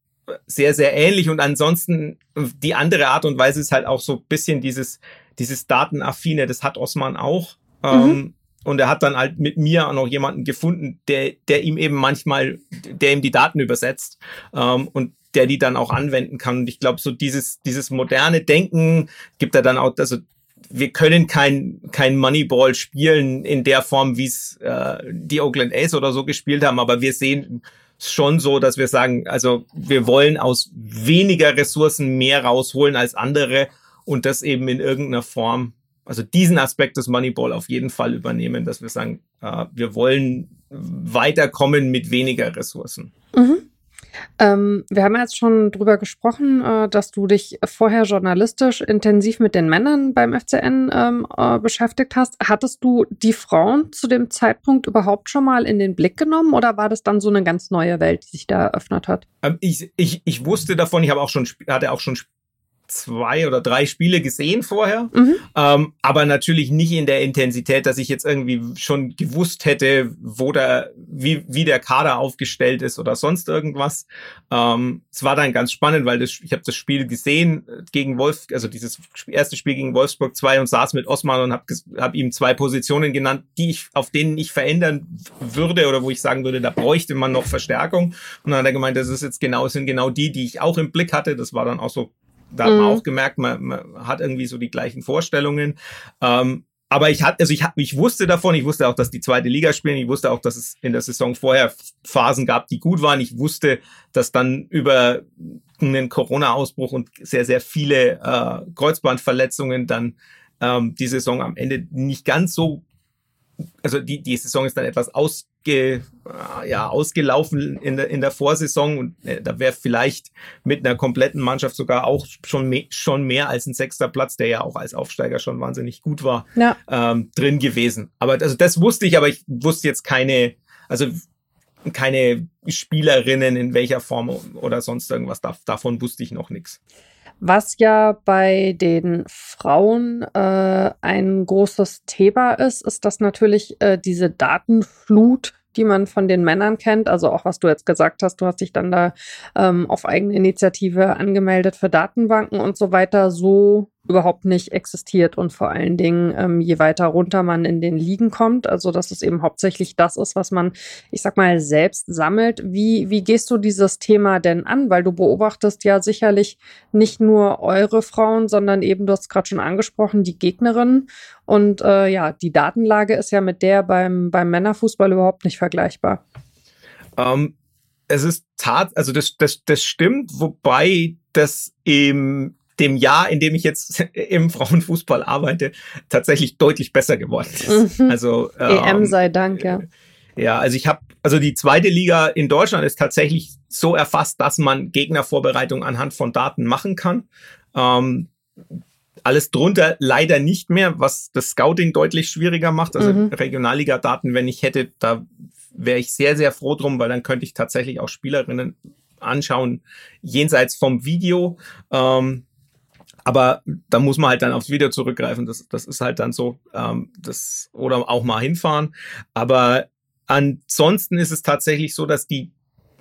sehr, sehr ähnlich. Und ansonsten, die andere Art und Weise ist halt auch so ein bisschen dieses, dieses Datenaffine, das hat Osman auch. Mhm. Ähm, und er hat dann halt mit mir auch noch jemanden gefunden, der, der ihm eben manchmal, der ihm die Daten übersetzt ähm, und der die dann auch anwenden kann. Und ich glaube, so dieses, dieses moderne Denken gibt er dann auch, also wir können kein, kein Moneyball spielen in der Form, wie es äh, die Oakland A's oder so gespielt haben, aber wir sehen schon so, dass wir sagen, also wir wollen aus weniger Ressourcen mehr rausholen als andere und das eben in irgendeiner Form, also diesen Aspekt des Moneyball auf jeden Fall übernehmen, dass wir sagen, äh, wir wollen weiterkommen mit weniger Ressourcen. Mhm. Ähm, wir haben jetzt schon drüber gesprochen, äh, dass du dich vorher journalistisch intensiv mit den Männern beim FCN ähm, äh, beschäftigt hast. Hattest du die Frauen zu dem Zeitpunkt überhaupt schon mal in den Blick genommen oder war das dann so eine ganz neue Welt, die sich da eröffnet hat? Ähm, ich, ich, ich wusste davon, ich habe auch schon, hatte auch schon zwei oder drei Spiele gesehen vorher, mhm. ähm, aber natürlich nicht in der Intensität, dass ich jetzt irgendwie schon gewusst hätte, wo der, wie, wie der Kader aufgestellt ist oder sonst irgendwas. Ähm, es war dann ganz spannend, weil das, ich habe das Spiel gesehen gegen Wolf, also dieses erste Spiel gegen Wolfsburg 2 und saß mit Osman und habe hab ihm zwei Positionen genannt, die ich, auf denen ich verändern würde oder wo ich sagen würde, da bräuchte man noch Verstärkung. Und dann hat er gemeint, das ist jetzt genau, sind genau die, die ich auch im Blick hatte. Das war dann auch so da hat man mhm. auch gemerkt, man, man hat irgendwie so die gleichen Vorstellungen. Ähm, aber ich hatte, also ich, ich wusste davon, ich wusste auch, dass die zweite Liga spielen, ich wusste auch, dass es in der Saison vorher Phasen gab, die gut waren. Ich wusste, dass dann über einen Corona-Ausbruch und sehr, sehr viele äh, Kreuzbandverletzungen dann ähm, die Saison am Ende nicht ganz so also die, die Saison ist dann etwas ausge, äh, ja, ausgelaufen in der, in der Vorsaison und äh, da wäre vielleicht mit einer kompletten Mannschaft sogar auch schon, me schon mehr als ein sechster Platz, der ja auch als Aufsteiger schon wahnsinnig gut war, ja. ähm, drin gewesen. Aber also das wusste ich, aber ich wusste jetzt keine, also keine Spielerinnen in welcher Form oder sonst irgendwas. davon wusste ich noch nichts. Was ja bei den Frauen äh, ein großes Thema ist, ist, dass natürlich äh, diese Datenflut die man von den Männern kennt. Also auch was du jetzt gesagt hast, du hast dich dann da ähm, auf eigene Initiative angemeldet für Datenbanken und so weiter, so überhaupt nicht existiert und vor allen Dingen, ähm, je weiter runter man in den Ligen kommt, also dass es eben hauptsächlich das ist, was man, ich sag mal, selbst sammelt. Wie, wie gehst du dieses Thema denn an? Weil du beobachtest ja sicherlich nicht nur eure Frauen, sondern eben, du hast gerade schon angesprochen, die Gegnerinnen. Und äh, ja, die Datenlage ist ja mit der beim, beim Männerfußball überhaupt nicht vergleichbar. Um ähm, es ist tat, also das, das, das stimmt, wobei das im dem Jahr, in dem ich jetzt im Frauenfußball arbeite, tatsächlich deutlich besser geworden ist. Mhm. Also EM ähm, sei Dank, ja. Ja, also ich habe, also die zweite Liga in Deutschland ist tatsächlich so erfasst, dass man Gegnervorbereitung anhand von Daten machen kann. Ähm, alles drunter leider nicht mehr, was das Scouting deutlich schwieriger macht. Also mhm. Regionalliga-Daten, wenn ich hätte, da wäre ich sehr, sehr froh drum, weil dann könnte ich tatsächlich auch Spielerinnen anschauen, jenseits vom Video. Ähm, aber da muss man halt dann aufs Video zurückgreifen. Das, das ist halt dann so. Ähm, das, oder auch mal hinfahren. Aber ansonsten ist es tatsächlich so, dass die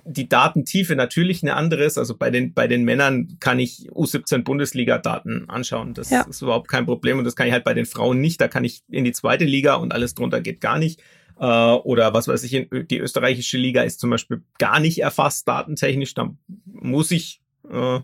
die Datentiefe natürlich eine andere ist. Also bei den, bei den Männern kann ich U17 Bundesliga-Daten anschauen. Das ja. ist überhaupt kein Problem. Und das kann ich halt bei den Frauen nicht. Da kann ich in die zweite Liga und alles drunter geht gar nicht. Äh, oder was weiß ich, die österreichische Liga ist zum Beispiel gar nicht erfasst datentechnisch. Da muss ich äh,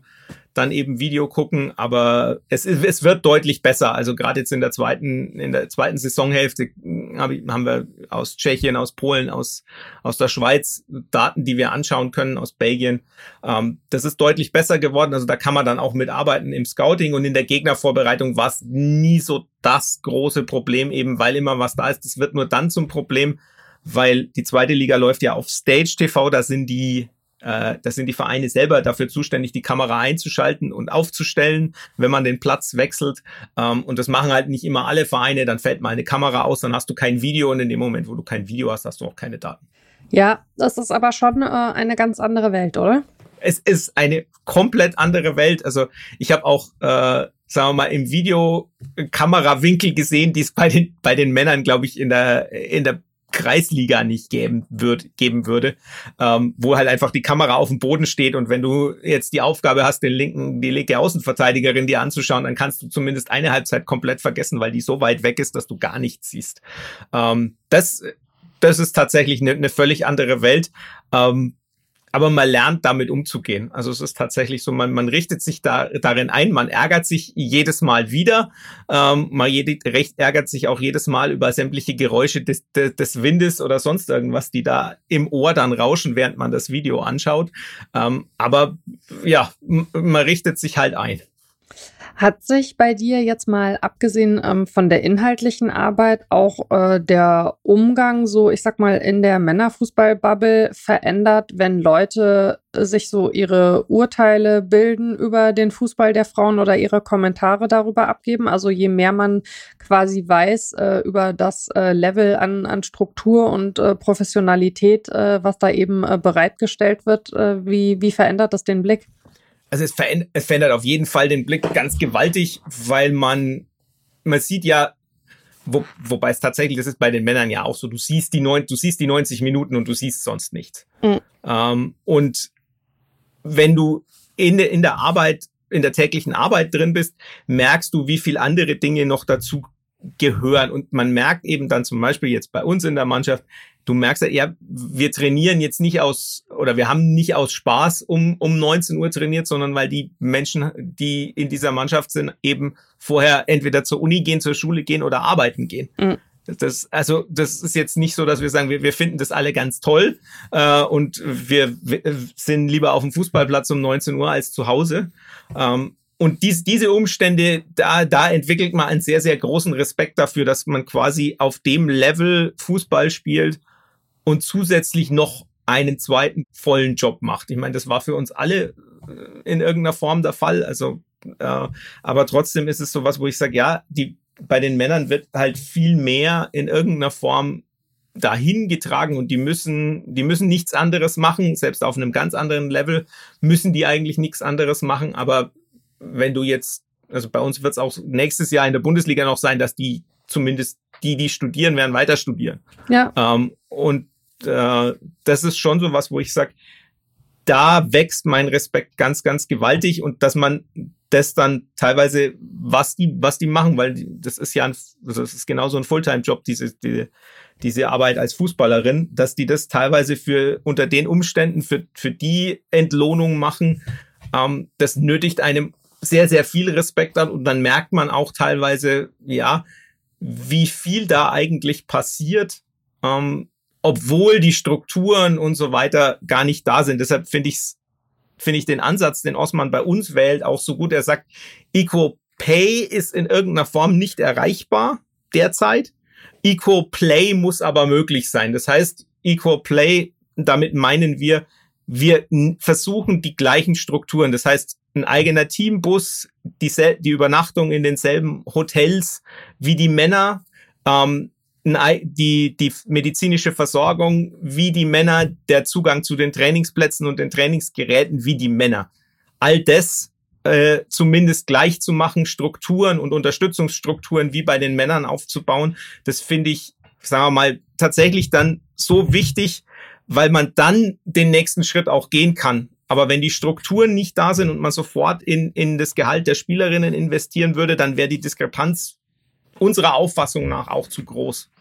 dann eben Video gucken, aber es, es wird deutlich besser. Also gerade jetzt in der zweiten, in der zweiten Saisonhälfte haben wir aus Tschechien, aus Polen, aus, aus der Schweiz Daten, die wir anschauen können, aus Belgien. Ähm, das ist deutlich besser geworden. Also da kann man dann auch mitarbeiten im Scouting und in der Gegnervorbereitung war es nie so das große Problem, eben weil immer was da ist. Das wird nur dann zum Problem, weil die zweite Liga läuft ja auf Stage TV, da sind die äh, das sind die Vereine selber dafür zuständig, die Kamera einzuschalten und aufzustellen, wenn man den Platz wechselt. Ähm, und das machen halt nicht immer alle Vereine. Dann fällt mal eine Kamera aus, dann hast du kein Video und in dem Moment, wo du kein Video hast, hast du auch keine Daten. Ja, das ist aber schon äh, eine ganz andere Welt, oder? Es ist eine komplett andere Welt. Also ich habe auch äh, sagen wir mal, im Video Kamerawinkel gesehen, die es bei den, bei den Männern, glaube ich, in der, in der Kreisliga nicht geben, wird, geben würde, ähm, wo halt einfach die Kamera auf dem Boden steht und wenn du jetzt die Aufgabe hast, den linken, die linke Außenverteidigerin dir anzuschauen, dann kannst du zumindest eine Halbzeit komplett vergessen, weil die so weit weg ist, dass du gar nichts siehst. Ähm, das, das ist tatsächlich eine, eine völlig andere Welt. Ähm, aber man lernt damit umzugehen. Also es ist tatsächlich so, man, man richtet sich da darin ein, man ärgert sich jedes Mal wieder, ähm, man jede, recht ärgert sich auch jedes Mal über sämtliche Geräusche des, des, des Windes oder sonst irgendwas, die da im Ohr dann rauschen, während man das Video anschaut. Ähm, aber ja, man richtet sich halt ein. Hat sich bei dir jetzt mal abgesehen ähm, von der inhaltlichen Arbeit auch äh, der Umgang so, ich sag mal, in der Männerfußballbubble verändert, wenn Leute sich so ihre Urteile bilden über den Fußball der Frauen oder ihre Kommentare darüber abgeben? Also je mehr man quasi weiß äh, über das äh, Level an, an Struktur und äh, Professionalität, äh, was da eben äh, bereitgestellt wird, äh, wie, wie verändert das den Blick? Also es verändert, es verändert auf jeden Fall den Blick ganz gewaltig, weil man, man sieht ja, wo, wobei es tatsächlich, das ist bei den Männern ja auch so, du siehst die, neun, du siehst die 90 Minuten und du siehst sonst nichts. Mhm. Ähm, und wenn du in, in der Arbeit, in der täglichen Arbeit drin bist, merkst du, wie viel andere Dinge noch dazu gehören. Und man merkt eben dann zum Beispiel jetzt bei uns in der Mannschaft, du merkst ja, wir trainieren jetzt nicht aus, oder wir haben nicht aus Spaß um, um 19 Uhr trainiert, sondern weil die Menschen, die in dieser Mannschaft sind, eben vorher entweder zur Uni gehen, zur Schule gehen oder arbeiten gehen. Mhm. Das, also, das ist jetzt nicht so, dass wir sagen, wir, wir finden das alle ganz toll äh, und wir, wir sind lieber auf dem Fußballplatz um 19 Uhr als zu Hause. Ähm, und dies, diese Umstände, da, da entwickelt man einen sehr, sehr großen Respekt dafür, dass man quasi auf dem Level Fußball spielt und zusätzlich noch einen zweiten vollen Job macht. Ich meine, das war für uns alle äh, in irgendeiner Form der Fall. Also, äh, aber trotzdem ist es sowas, wo ich sage, ja, die bei den Männern wird halt viel mehr in irgendeiner Form dahin getragen und die müssen, die müssen nichts anderes machen, selbst auf einem ganz anderen Level müssen die eigentlich nichts anderes machen. Aber wenn du jetzt, also bei uns wird es auch nächstes Jahr in der Bundesliga noch sein, dass die zumindest die, die studieren, werden weiter studieren. Ja. Ähm, und äh, das ist schon so was, wo ich sage, da wächst mein Respekt ganz, ganz gewaltig und dass man das dann teilweise, was die, was die machen, weil das ist ja ein, also das ist genauso ein Fulltime-Job, diese, die, diese Arbeit als Fußballerin, dass die das teilweise für unter den Umständen für, für die Entlohnung machen, ähm, das nötigt einem sehr, sehr viel Respekt an und dann merkt man auch teilweise, ja, wie viel da eigentlich passiert, ähm, obwohl die Strukturen und so weiter gar nicht da sind. Deshalb finde ich finde ich den Ansatz, den Osman bei uns wählt, auch so gut. Er sagt, Equal Pay ist in irgendeiner Form nicht erreichbar derzeit. Equal Play muss aber möglich sein. Das heißt, Equal Play, damit meinen wir, wir versuchen die gleichen Strukturen. Das heißt, ein eigener Teambus, die, die Übernachtung in denselben Hotels wie die Männer, ähm, die, die medizinische Versorgung wie die Männer, der Zugang zu den Trainingsplätzen und den Trainingsgeräten wie die Männer. All das äh, zumindest gleich zu machen, Strukturen und Unterstützungsstrukturen wie bei den Männern aufzubauen, das finde ich, sagen wir mal, tatsächlich dann so wichtig, weil man dann den nächsten Schritt auch gehen kann. Aber wenn die Strukturen nicht da sind und man sofort in, in das Gehalt der Spielerinnen investieren würde, dann wäre die Diskrepanz unserer Auffassung nach auch zu groß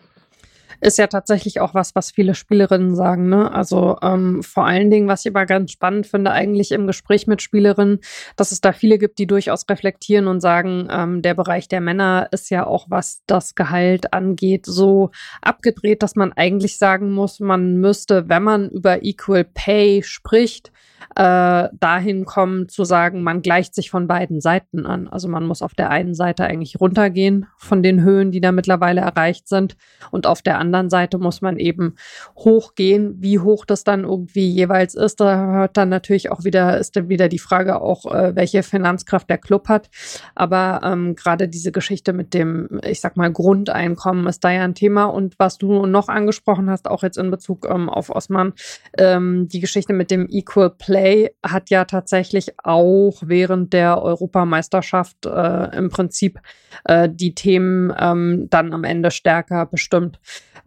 ist ja tatsächlich auch was, was viele Spielerinnen sagen. Ne? Also ähm, vor allen Dingen, was ich aber ganz spannend finde, eigentlich im Gespräch mit Spielerinnen, dass es da viele gibt, die durchaus reflektieren und sagen, ähm, der Bereich der Männer ist ja auch, was das Gehalt angeht, so abgedreht, dass man eigentlich sagen muss, man müsste, wenn man über Equal Pay spricht, äh, dahin kommen zu sagen, man gleicht sich von beiden Seiten an. Also man muss auf der einen Seite eigentlich runtergehen von den Höhen, die da mittlerweile erreicht sind. Und auf der anderen Seite muss man eben hochgehen. Wie hoch das dann irgendwie jeweils ist, da hört dann natürlich auch wieder, ist dann wieder die Frage auch, äh, welche Finanzkraft der Club hat. Aber ähm, gerade diese Geschichte mit dem, ich sag mal, Grundeinkommen ist da ja ein Thema. Und was du noch angesprochen hast, auch jetzt in Bezug ähm, auf Osman, ähm, die Geschichte mit dem Equal Play Play hat ja tatsächlich auch während der Europameisterschaft äh, im Prinzip äh, die Themen ähm, dann am Ende stärker bestimmt.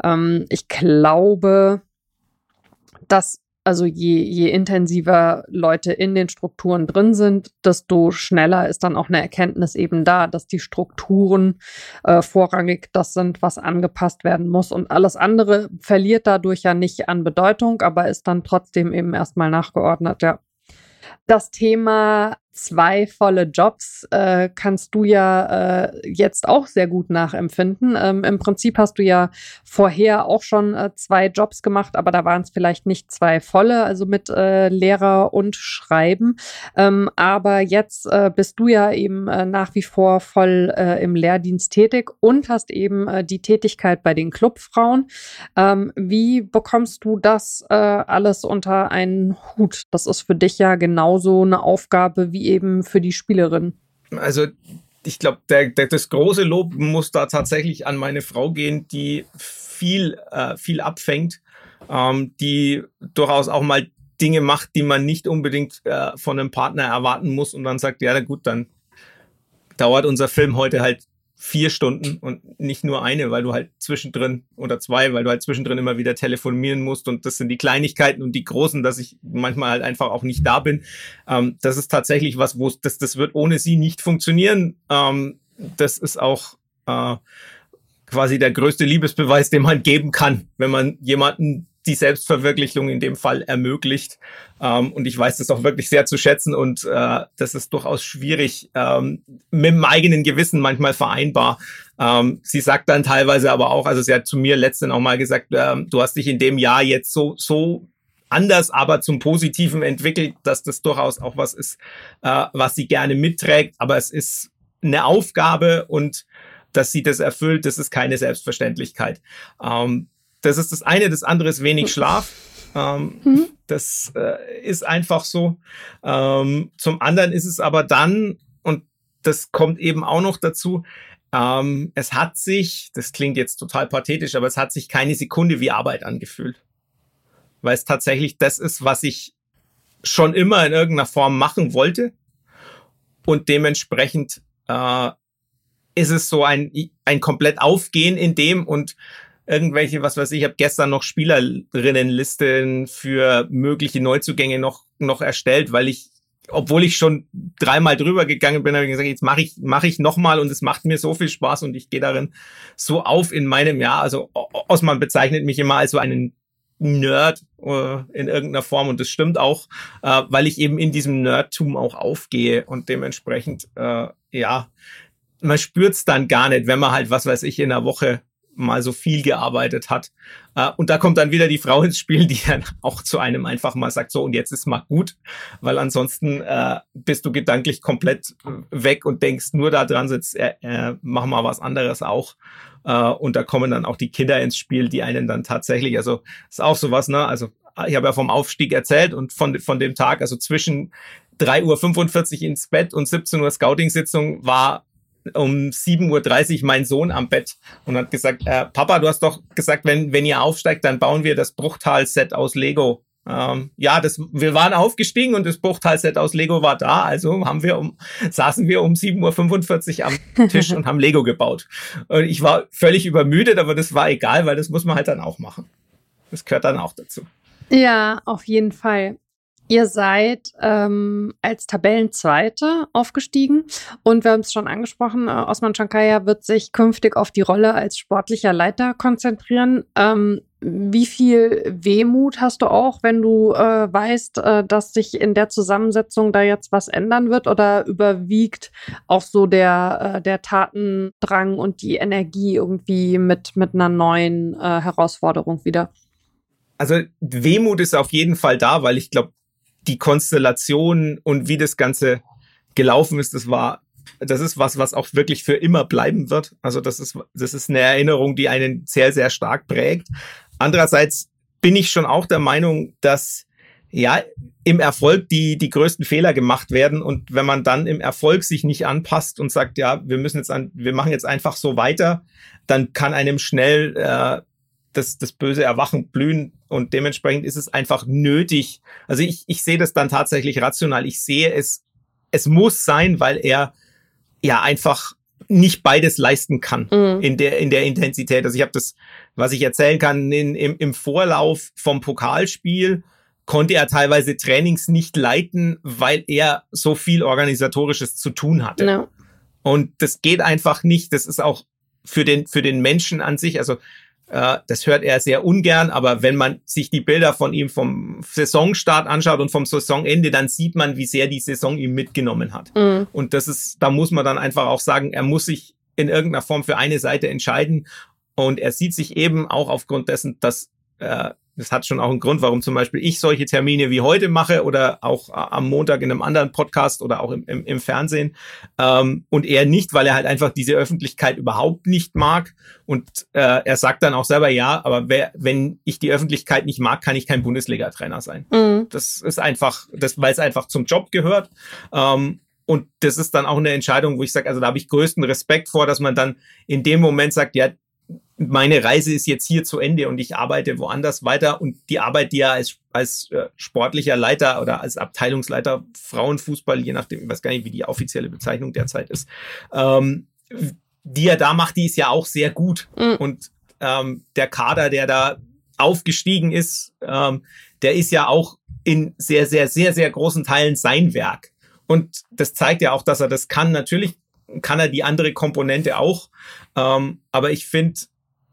Ähm, ich glaube, dass also je, je intensiver Leute in den Strukturen drin sind, desto schneller ist dann auch eine Erkenntnis eben da, dass die Strukturen äh, vorrangig das sind, was angepasst werden muss. Und alles andere verliert dadurch ja nicht an Bedeutung, aber ist dann trotzdem eben erstmal nachgeordnet, ja. Das Thema zwei volle Jobs äh, kannst du ja äh, jetzt auch sehr gut nachempfinden. Ähm, Im Prinzip hast du ja vorher auch schon äh, zwei Jobs gemacht, aber da waren es vielleicht nicht zwei volle, also mit äh, Lehrer und Schreiben. Ähm, aber jetzt äh, bist du ja eben äh, nach wie vor voll im Lehrdienst tätig und hast eben die Tätigkeit bei den Clubfrauen. Ähm, wie bekommst du das alles unter einen Hut? Das ist für dich ja genauso eine Aufgabe wie eben für die Spielerin? Also ich glaube, das große Lob muss da tatsächlich an meine Frau gehen, die viel, äh, viel abfängt, ähm, die durchaus auch mal Dinge macht, die man nicht unbedingt äh, von einem Partner erwarten muss und dann sagt, ja, gut, dann dauert unser Film heute halt vier Stunden und nicht nur eine, weil du halt zwischendrin oder zwei, weil du halt zwischendrin immer wieder telefonieren musst und das sind die Kleinigkeiten und die großen, dass ich manchmal halt einfach auch nicht da bin. Ähm, das ist tatsächlich was, wo das, das wird ohne sie nicht funktionieren. Ähm, das ist auch äh, quasi der größte Liebesbeweis, den man geben kann, wenn man jemanden die Selbstverwirklichung in dem Fall ermöglicht. Ähm, und ich weiß das auch wirklich sehr zu schätzen und äh, das ist durchaus schwierig ähm, mit dem eigenen Gewissen manchmal vereinbar. Ähm, sie sagt dann teilweise aber auch, also sie hat zu mir letztens auch mal gesagt, äh, du hast dich in dem Jahr jetzt so, so anders, aber zum Positiven entwickelt, dass das durchaus auch was ist, äh, was sie gerne mitträgt. Aber es ist eine Aufgabe und dass sie das erfüllt, das ist keine Selbstverständlichkeit. Ähm, das ist das eine, das andere ist wenig Schlaf. Ähm, mhm. Das äh, ist einfach so. Ähm, zum anderen ist es aber dann, und das kommt eben auch noch dazu, ähm, es hat sich, das klingt jetzt total pathetisch, aber es hat sich keine Sekunde wie Arbeit angefühlt. Weil es tatsächlich das ist, was ich schon immer in irgendeiner Form machen wollte. Und dementsprechend äh, ist es so ein, ein komplett Aufgehen in dem und irgendwelche, was weiß ich, habe gestern noch Spielerinnenlisten für mögliche Neuzugänge noch, noch erstellt, weil ich, obwohl ich schon dreimal drüber gegangen bin, habe ich gesagt, jetzt mache ich, mache ich nochmal und es macht mir so viel Spaß und ich gehe darin so auf in meinem Jahr. Also Osman bezeichnet mich immer als so einen Nerd äh, in irgendeiner Form und das stimmt auch, äh, weil ich eben in diesem Nerdtum auch aufgehe und dementsprechend, äh, ja, man spürt's dann gar nicht, wenn man halt, was weiß ich, in einer Woche mal so viel gearbeitet hat. Äh, und da kommt dann wieder die Frau ins Spiel, die dann auch zu einem einfach mal sagt, so und jetzt ist mal gut, weil ansonsten äh, bist du gedanklich komplett weg und denkst nur da dran, sitzt, äh, äh, mach mal was anderes auch. Äh, und da kommen dann auch die Kinder ins Spiel, die einen dann tatsächlich, also ist auch sowas, ne? Also ich habe ja vom Aufstieg erzählt und von, von dem Tag, also zwischen 3.45 Uhr ins Bett und 17 Uhr Scouting-Sitzung war um 7.30 Uhr mein Sohn am Bett und hat gesagt, äh, Papa, du hast doch gesagt, wenn, wenn ihr aufsteigt, dann bauen wir das Bruchtal-Set aus Lego. Ähm, ja, das, wir waren aufgestiegen und das Bruchtal-Set aus Lego war da, also haben wir um, saßen wir um 7.45 Uhr am Tisch und haben Lego gebaut. Und ich war völlig übermüdet, aber das war egal, weil das muss man halt dann auch machen. Das gehört dann auch dazu. Ja, auf jeden Fall. Ihr seid ähm, als Tabellenzweite aufgestiegen und wir haben es schon angesprochen, äh, Osman Shankaya wird sich künftig auf die Rolle als sportlicher Leiter konzentrieren. Ähm, wie viel Wehmut hast du auch, wenn du äh, weißt, äh, dass sich in der Zusammensetzung da jetzt was ändern wird oder überwiegt auch so der, äh, der Tatendrang und die Energie irgendwie mit, mit einer neuen äh, Herausforderung wieder? Also Wehmut ist auf jeden Fall da, weil ich glaube, die Konstellation und wie das Ganze gelaufen ist, das war, das ist was, was auch wirklich für immer bleiben wird. Also das ist, das ist eine Erinnerung, die einen sehr, sehr stark prägt. Andererseits bin ich schon auch der Meinung, dass ja, im Erfolg die, die größten Fehler gemacht werden. Und wenn man dann im Erfolg sich nicht anpasst und sagt, ja, wir müssen jetzt an, wir machen jetzt einfach so weiter, dann kann einem schnell äh, das, das böse Erwachen blühen und dementsprechend ist es einfach nötig. Also ich, ich sehe das dann tatsächlich rational. Ich sehe es, es muss sein, weil er ja einfach nicht beides leisten kann mhm. in der in der Intensität. Also ich habe das, was ich erzählen kann, in, im, im Vorlauf vom Pokalspiel konnte er teilweise Trainings nicht leiten, weil er so viel organisatorisches zu tun hatte. No. Und das geht einfach nicht. Das ist auch für den für den Menschen an sich. Also das hört er sehr ungern, aber wenn man sich die Bilder von ihm vom Saisonstart anschaut und vom Saisonende, dann sieht man, wie sehr die Saison ihm mitgenommen hat. Mhm. Und das ist, da muss man dann einfach auch sagen, er muss sich in irgendeiner Form für eine Seite entscheiden. Und er sieht sich eben auch aufgrund dessen, dass äh, das hat schon auch einen Grund, warum zum Beispiel ich solche Termine wie heute mache oder auch am Montag in einem anderen Podcast oder auch im, im, im Fernsehen. Ähm, und er nicht, weil er halt einfach diese Öffentlichkeit überhaupt nicht mag. Und äh, er sagt dann auch selber, ja, aber wer, wenn ich die Öffentlichkeit nicht mag, kann ich kein Bundesliga-Trainer sein. Mhm. Das ist einfach, das, weil es einfach zum Job gehört. Ähm, und das ist dann auch eine Entscheidung, wo ich sage, also da habe ich größten Respekt vor, dass man dann in dem Moment sagt, ja, meine Reise ist jetzt hier zu Ende und ich arbeite woanders weiter und die Arbeit, die er als, als äh, sportlicher Leiter oder als Abteilungsleiter Frauenfußball, je nachdem, ich weiß gar nicht, wie die offizielle Bezeichnung derzeit ist, ähm, die er da macht, die ist ja auch sehr gut. Mhm. Und ähm, der Kader, der da aufgestiegen ist, ähm, der ist ja auch in sehr, sehr, sehr, sehr großen Teilen sein Werk. Und das zeigt ja auch, dass er das kann. Natürlich kann er die andere Komponente auch. Ähm, aber ich finde,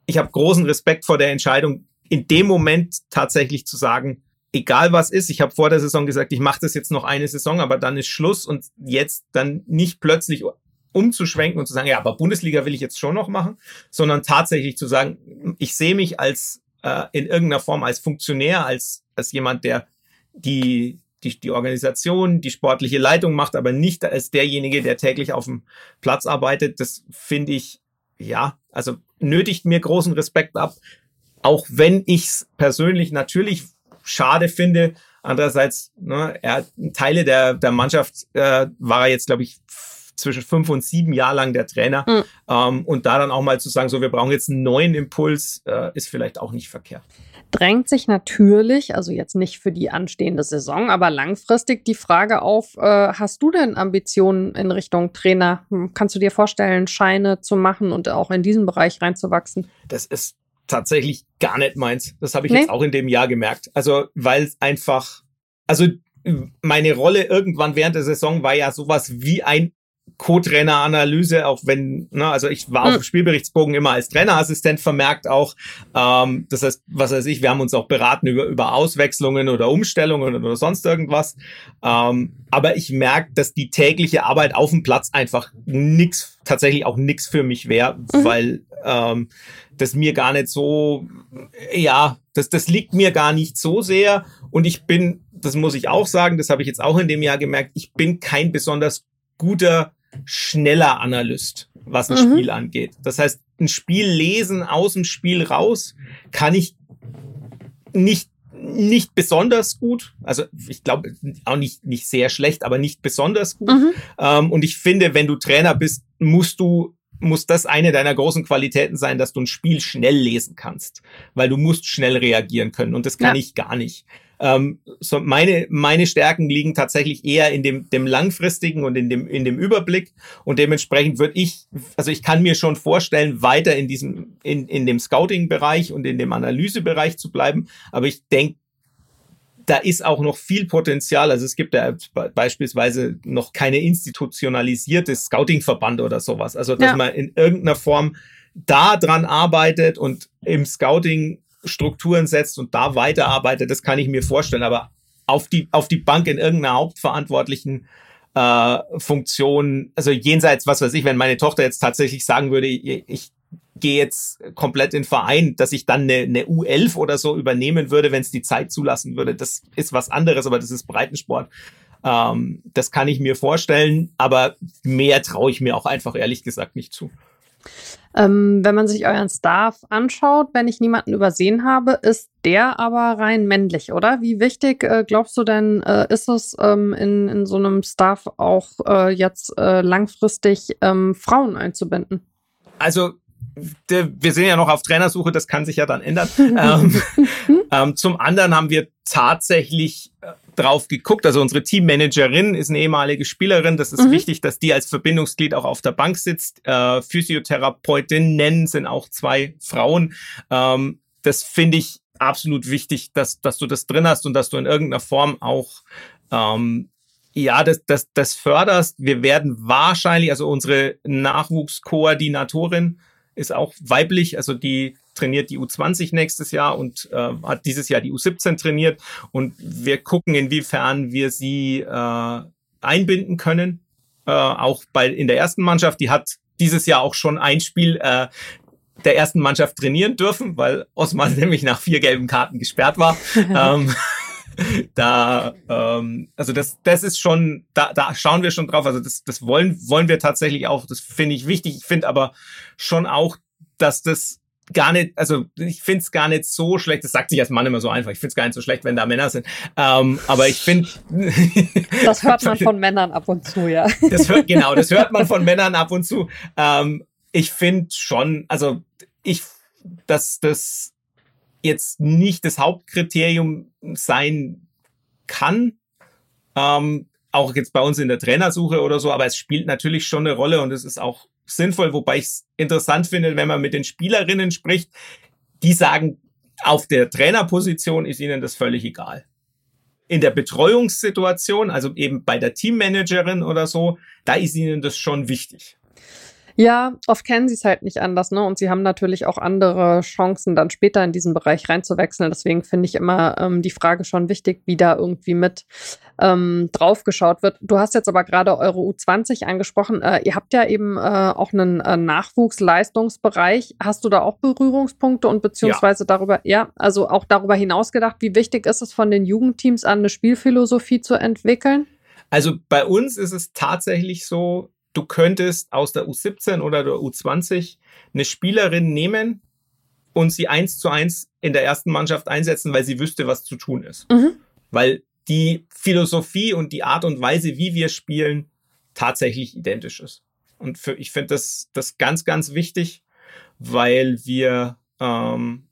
ich habe großen Respekt vor der Entscheidung, in dem Moment tatsächlich zu sagen, egal was ist, ich habe vor der Saison gesagt, ich mache das jetzt noch eine Saison, aber dann ist Schluss und jetzt dann nicht plötzlich umzuschwenken und zu sagen, ja, aber Bundesliga will ich jetzt schon noch machen, sondern tatsächlich zu sagen, ich sehe mich als äh, in irgendeiner Form als Funktionär, als, als jemand, der die, die, die Organisation, die sportliche Leitung macht, aber nicht als derjenige, der täglich auf dem Platz arbeitet. Das finde ich, ja, also nötigt mir großen Respekt ab, auch wenn ich es persönlich natürlich schade finde. Andererseits, ne, er Teile der, der Mannschaft äh, war er jetzt, glaube ich, zwischen fünf und sieben Jahre lang der Trainer. Mhm. Ähm, und da dann auch mal zu sagen, so, wir brauchen jetzt einen neuen Impuls, äh, ist vielleicht auch nicht verkehrt. Drängt sich natürlich, also jetzt nicht für die anstehende Saison, aber langfristig die Frage auf, äh, hast du denn Ambitionen in Richtung Trainer? Hm, kannst du dir vorstellen, Scheine zu machen und auch in diesen Bereich reinzuwachsen? Das ist tatsächlich gar nicht meins. Das habe ich nee. jetzt auch in dem Jahr gemerkt. Also, weil es einfach, also meine Rolle irgendwann während der Saison war ja sowas wie ein Co-Trainer-Analyse, auch wenn, ne, also ich war auf dem hm. Spielberichtsbogen immer als Trainerassistent vermerkt auch. Ähm, das heißt, was weiß ich, wir haben uns auch beraten über, über Auswechslungen oder Umstellungen oder sonst irgendwas. Ähm, aber ich merke, dass die tägliche Arbeit auf dem Platz einfach nix, tatsächlich auch nix für mich wäre, mhm. weil ähm, das mir gar nicht so, ja, das, das liegt mir gar nicht so sehr. Und ich bin, das muss ich auch sagen, das habe ich jetzt auch in dem Jahr gemerkt, ich bin kein besonders guter schneller Analyst, was ein mhm. Spiel angeht. Das heißt, ein Spiel lesen aus dem Spiel raus kann ich nicht nicht besonders gut, also ich glaube auch nicht nicht sehr schlecht, aber nicht besonders gut. Mhm. Ähm, und ich finde, wenn du Trainer bist, musst du muss das eine deiner großen Qualitäten sein, dass du ein Spiel schnell lesen kannst, weil du musst schnell reagieren können und das kann ja. ich gar nicht. Ähm, so meine, meine Stärken liegen tatsächlich eher in dem, dem langfristigen und in dem, in dem Überblick. Und dementsprechend würde ich, also ich kann mir schon vorstellen, weiter in diesem, in, in dem Scouting-Bereich und in dem Analysebereich zu bleiben. Aber ich denke, da ist auch noch viel Potenzial. Also es gibt ja beispielsweise noch keine institutionalisierte Scouting-Verband oder sowas. Also dass ja. man in irgendeiner Form da dran arbeitet und im Scouting Strukturen setzt und da weiterarbeitet, das kann ich mir vorstellen. Aber auf die, auf die Bank in irgendeiner hauptverantwortlichen äh, Funktion, also jenseits, was weiß ich, wenn meine Tochter jetzt tatsächlich sagen würde, ich, ich gehe jetzt komplett in Verein, dass ich dann eine, eine U11 oder so übernehmen würde, wenn es die Zeit zulassen würde. Das ist was anderes, aber das ist Breitensport. Ähm, das kann ich mir vorstellen, aber mehr traue ich mir auch einfach ehrlich gesagt nicht zu. Ähm, wenn man sich euren Staff anschaut, wenn ich niemanden übersehen habe, ist der aber rein männlich, oder? Wie wichtig äh, glaubst du denn, äh, ist es ähm, in, in so einem Staff auch äh, jetzt äh, langfristig ähm, Frauen einzubinden? Also wir sind ja noch auf Trainersuche, das kann sich ja dann ändern. ähm, ähm, zum anderen haben wir tatsächlich äh, drauf geguckt. Also unsere Teammanagerin ist eine ehemalige Spielerin. Das ist mhm. wichtig, dass die als Verbindungsglied auch auf der Bank sitzt. Äh, Physiotherapeutinnen sind auch zwei Frauen. Ähm, das finde ich absolut wichtig, dass, dass du das drin hast und dass du in irgendeiner Form auch ähm, ja, das, das, das förderst. Wir werden wahrscheinlich, also unsere Nachwuchskoordinatorin ist auch weiblich, also die trainiert die U20 nächstes Jahr und äh, hat dieses Jahr die U17 trainiert. Und wir gucken, inwiefern wir sie äh, einbinden können. Äh, auch bei in der ersten Mannschaft. Die hat dieses Jahr auch schon ein Spiel äh, der ersten Mannschaft trainieren dürfen, weil Osman nämlich nach vier gelben Karten gesperrt war. ähm, da, ähm, also das, das ist schon, da, da schauen wir schon drauf. Also das, das wollen, wollen wir tatsächlich auch. Das finde ich wichtig. Ich finde aber schon auch, dass das gar nicht, also ich finde es gar nicht so schlecht, das sagt sich als Mann immer so einfach, ich finde es gar nicht so schlecht, wenn da Männer sind. Ähm, aber ich finde. das hört man von Männern ab und zu, ja. das hört, genau, das hört man von Männern ab und zu. Ähm, ich finde schon, also ich dass das jetzt nicht das Hauptkriterium sein kann. Ähm, auch jetzt bei uns in der Trainersuche oder so, aber es spielt natürlich schon eine Rolle und es ist auch sinnvoll, wobei ich es interessant finde, wenn man mit den Spielerinnen spricht, die sagen, auf der Trainerposition ist ihnen das völlig egal. In der Betreuungssituation, also eben bei der Teammanagerin oder so, da ist ihnen das schon wichtig. Ja, oft kennen sie es halt nicht anders, ne? Und sie haben natürlich auch andere Chancen, dann später in diesen Bereich reinzuwechseln. Deswegen finde ich immer ähm, die Frage schon wichtig, wie da irgendwie mit ähm, draufgeschaut wird. Du hast jetzt aber gerade eure U20 angesprochen. Äh, ihr habt ja eben äh, auch einen äh, Nachwuchsleistungsbereich. Hast du da auch Berührungspunkte und beziehungsweise ja. darüber, ja, also auch darüber hinaus gedacht, wie wichtig ist es von den Jugendteams an, eine Spielphilosophie zu entwickeln? Also bei uns ist es tatsächlich so, du könntest aus der U17 oder der U20 eine Spielerin nehmen und sie eins zu eins in der ersten Mannschaft einsetzen, weil sie wüsste, was zu tun ist. Mhm. Weil die Philosophie und die Art und Weise, wie wir spielen, tatsächlich identisch ist. Und für, ich finde das, das ganz, ganz wichtig, weil wir, ähm,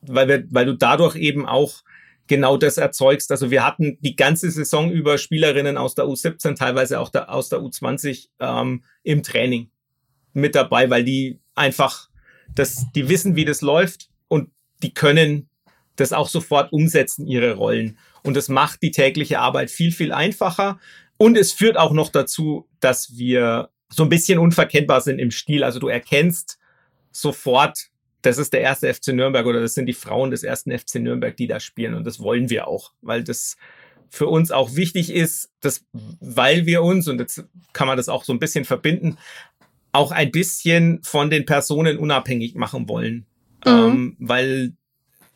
weil wir, weil du dadurch eben auch genau das erzeugst. Also wir hatten die ganze Saison über Spielerinnen aus der U17, teilweise auch der, aus der U20 ähm, im Training mit dabei, weil die einfach das, die wissen, wie das läuft und die können das auch sofort umsetzen, ihre Rollen. Und das macht die tägliche Arbeit viel, viel einfacher. Und es führt auch noch dazu, dass wir so ein bisschen unverkennbar sind im Stil. Also du erkennst sofort, das ist der erste FC Nürnberg oder das sind die Frauen des ersten FC Nürnberg, die da spielen. Und das wollen wir auch, weil das für uns auch wichtig ist, dass, weil wir uns, und jetzt kann man das auch so ein bisschen verbinden, auch ein bisschen von den Personen unabhängig machen wollen. Mhm. Ähm, weil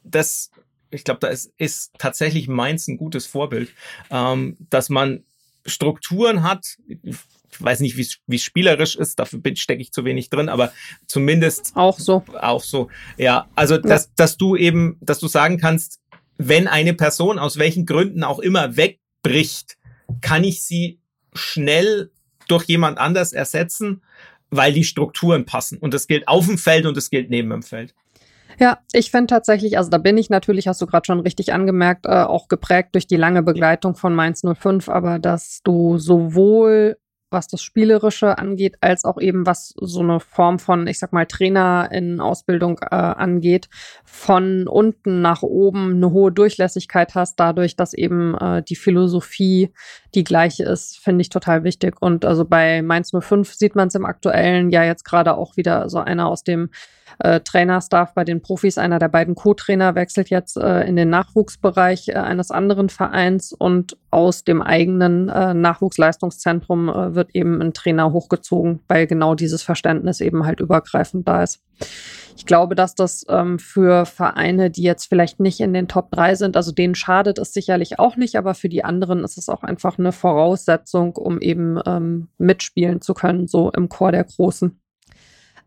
das, ich glaube, da ist, ist tatsächlich Mainz ein gutes Vorbild, ähm, dass man Strukturen hat, ich weiß nicht, wie es spielerisch ist, dafür stecke ich zu wenig drin, aber zumindest auch so. Auch so. Ja, also dass, dass du eben, dass du sagen kannst, wenn eine Person aus welchen Gründen auch immer wegbricht, kann ich sie schnell durch jemand anders ersetzen, weil die Strukturen passen. Und das gilt auf dem Feld und das gilt neben dem Feld. Ja, ich finde tatsächlich, also da bin ich natürlich, hast du gerade schon richtig angemerkt, äh, auch geprägt durch die lange Begleitung von Mainz 05, aber dass du sowohl was das Spielerische angeht, als auch eben was so eine Form von, ich sag mal, Trainer in Ausbildung äh, angeht, von unten nach oben eine hohe Durchlässigkeit hast, dadurch, dass eben äh, die Philosophie die gleiche ist, finde ich total wichtig. Und also bei Mainz 05 sieht man es im aktuellen ja jetzt gerade auch wieder so einer aus dem äh, Trainerstaff bei den Profis. Einer der beiden Co-Trainer wechselt jetzt äh, in den Nachwuchsbereich äh, eines anderen Vereins und aus dem eigenen äh, Nachwuchsleistungszentrum äh, wird eben ein Trainer hochgezogen, weil genau dieses Verständnis eben halt übergreifend da ist. Ich glaube, dass das ähm, für Vereine, die jetzt vielleicht nicht in den Top 3 sind, also denen schadet es sicherlich auch nicht, aber für die anderen ist es auch einfach eine Voraussetzung, um eben ähm, mitspielen zu können, so im Chor der Großen.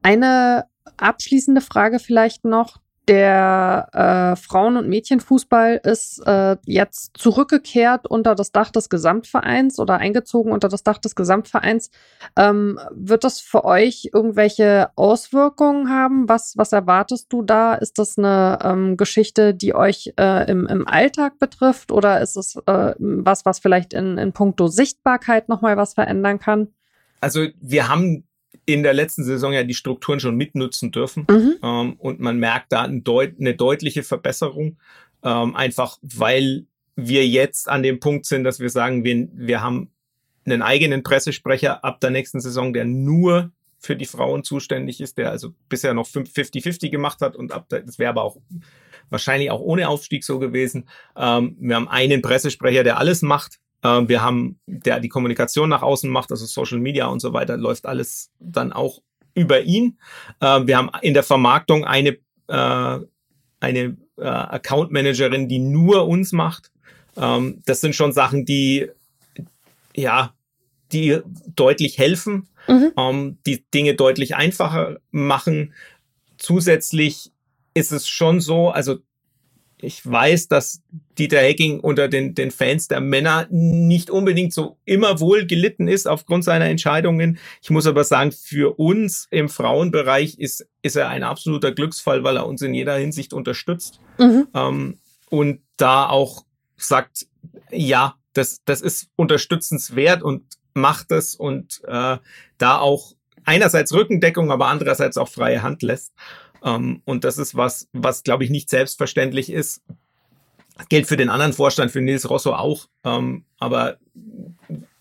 Eine abschließende Frage vielleicht noch. Der äh, Frauen- und Mädchenfußball ist äh, jetzt zurückgekehrt unter das Dach des Gesamtvereins oder eingezogen unter das Dach des Gesamtvereins. Ähm, wird das für euch irgendwelche Auswirkungen haben? Was, was erwartest du da? Ist das eine ähm, Geschichte, die euch äh, im, im Alltag betrifft oder ist es äh, was, was vielleicht in, in puncto Sichtbarkeit nochmal was verändern kann? Also wir haben in der letzten Saison ja die Strukturen schon mitnutzen dürfen. Mhm. Ähm, und man merkt da ein deut eine deutliche Verbesserung, ähm, einfach weil wir jetzt an dem Punkt sind, dass wir sagen, wir, wir haben einen eigenen Pressesprecher ab der nächsten Saison, der nur für die Frauen zuständig ist, der also bisher noch 50-50 gemacht hat und ab der, das wäre aber auch wahrscheinlich auch ohne Aufstieg so gewesen. Ähm, wir haben einen Pressesprecher, der alles macht wir haben, der die Kommunikation nach außen macht, also Social Media und so weiter, läuft alles dann auch über ihn. Äh, wir haben in der Vermarktung eine, äh, eine Account Managerin, die nur uns macht. Ähm, das sind schon Sachen, die, ja, die deutlich helfen, mhm. ähm, die Dinge deutlich einfacher machen. Zusätzlich ist es schon so, also ich weiß, dass Dieter Hecking unter den, den Fans der Männer nicht unbedingt so immer wohl gelitten ist aufgrund seiner Entscheidungen. Ich muss aber sagen, für uns im Frauenbereich ist, ist er ein absoluter Glücksfall, weil er uns in jeder Hinsicht unterstützt. Mhm. Ähm, und da auch sagt, ja, das, das ist unterstützenswert und macht es und äh, da auch einerseits Rückendeckung, aber andererseits auch freie Hand lässt. Ähm, und das ist was, was glaube ich nicht selbstverständlich ist. gilt für den anderen Vorstand, für Nils Rosso auch. Ähm, aber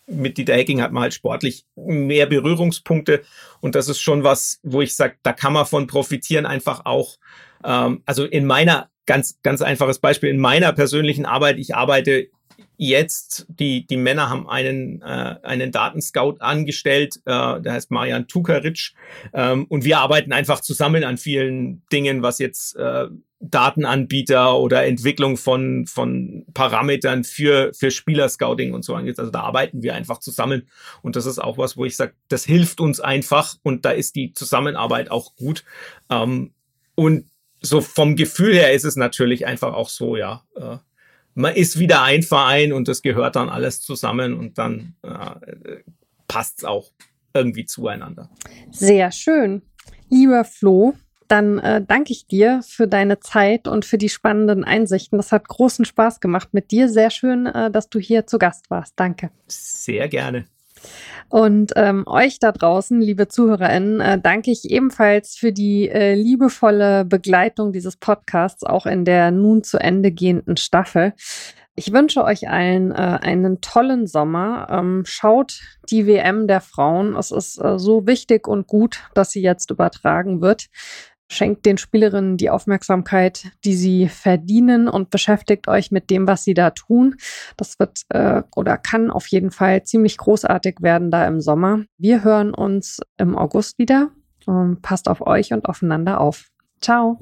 mit Dieter Hecking hat man halt sportlich mehr Berührungspunkte. Und das ist schon was, wo ich sage, da kann man von profitieren, einfach auch. Ähm, also in meiner, ganz, ganz einfaches Beispiel, in meiner persönlichen Arbeit, ich arbeite jetzt, die, die Männer haben einen, äh, einen Datenscout angestellt, äh, der heißt Marian Tukaric. Ähm, und wir arbeiten einfach zusammen an vielen Dingen, was jetzt äh, Datenanbieter oder Entwicklung von, von Parametern für, für Spielerscouting und so angeht. Also da arbeiten wir einfach zusammen. Und das ist auch was, wo ich sage, das hilft uns einfach und da ist die Zusammenarbeit auch gut. Ähm, und so vom Gefühl her ist es natürlich einfach auch so, ja. Äh, man ist wieder ein Verein und das gehört dann alles zusammen und dann äh, passt es auch irgendwie zueinander. Sehr schön. Lieber Flo, dann äh, danke ich dir für deine Zeit und für die spannenden Einsichten. Das hat großen Spaß gemacht mit dir. Sehr schön, äh, dass du hier zu Gast warst. Danke. Sehr gerne. Und ähm, euch da draußen, liebe ZuhörerInnen, äh, danke ich ebenfalls für die äh, liebevolle Begleitung dieses Podcasts, auch in der nun zu Ende gehenden Staffel. Ich wünsche euch allen äh, einen tollen Sommer. Ähm, schaut die WM der Frauen. Es ist äh, so wichtig und gut, dass sie jetzt übertragen wird. Schenkt den Spielerinnen die Aufmerksamkeit, die sie verdienen und beschäftigt euch mit dem, was sie da tun. Das wird äh, oder kann auf jeden Fall ziemlich großartig werden da im Sommer. Wir hören uns im August wieder. Und passt auf euch und aufeinander auf. Ciao.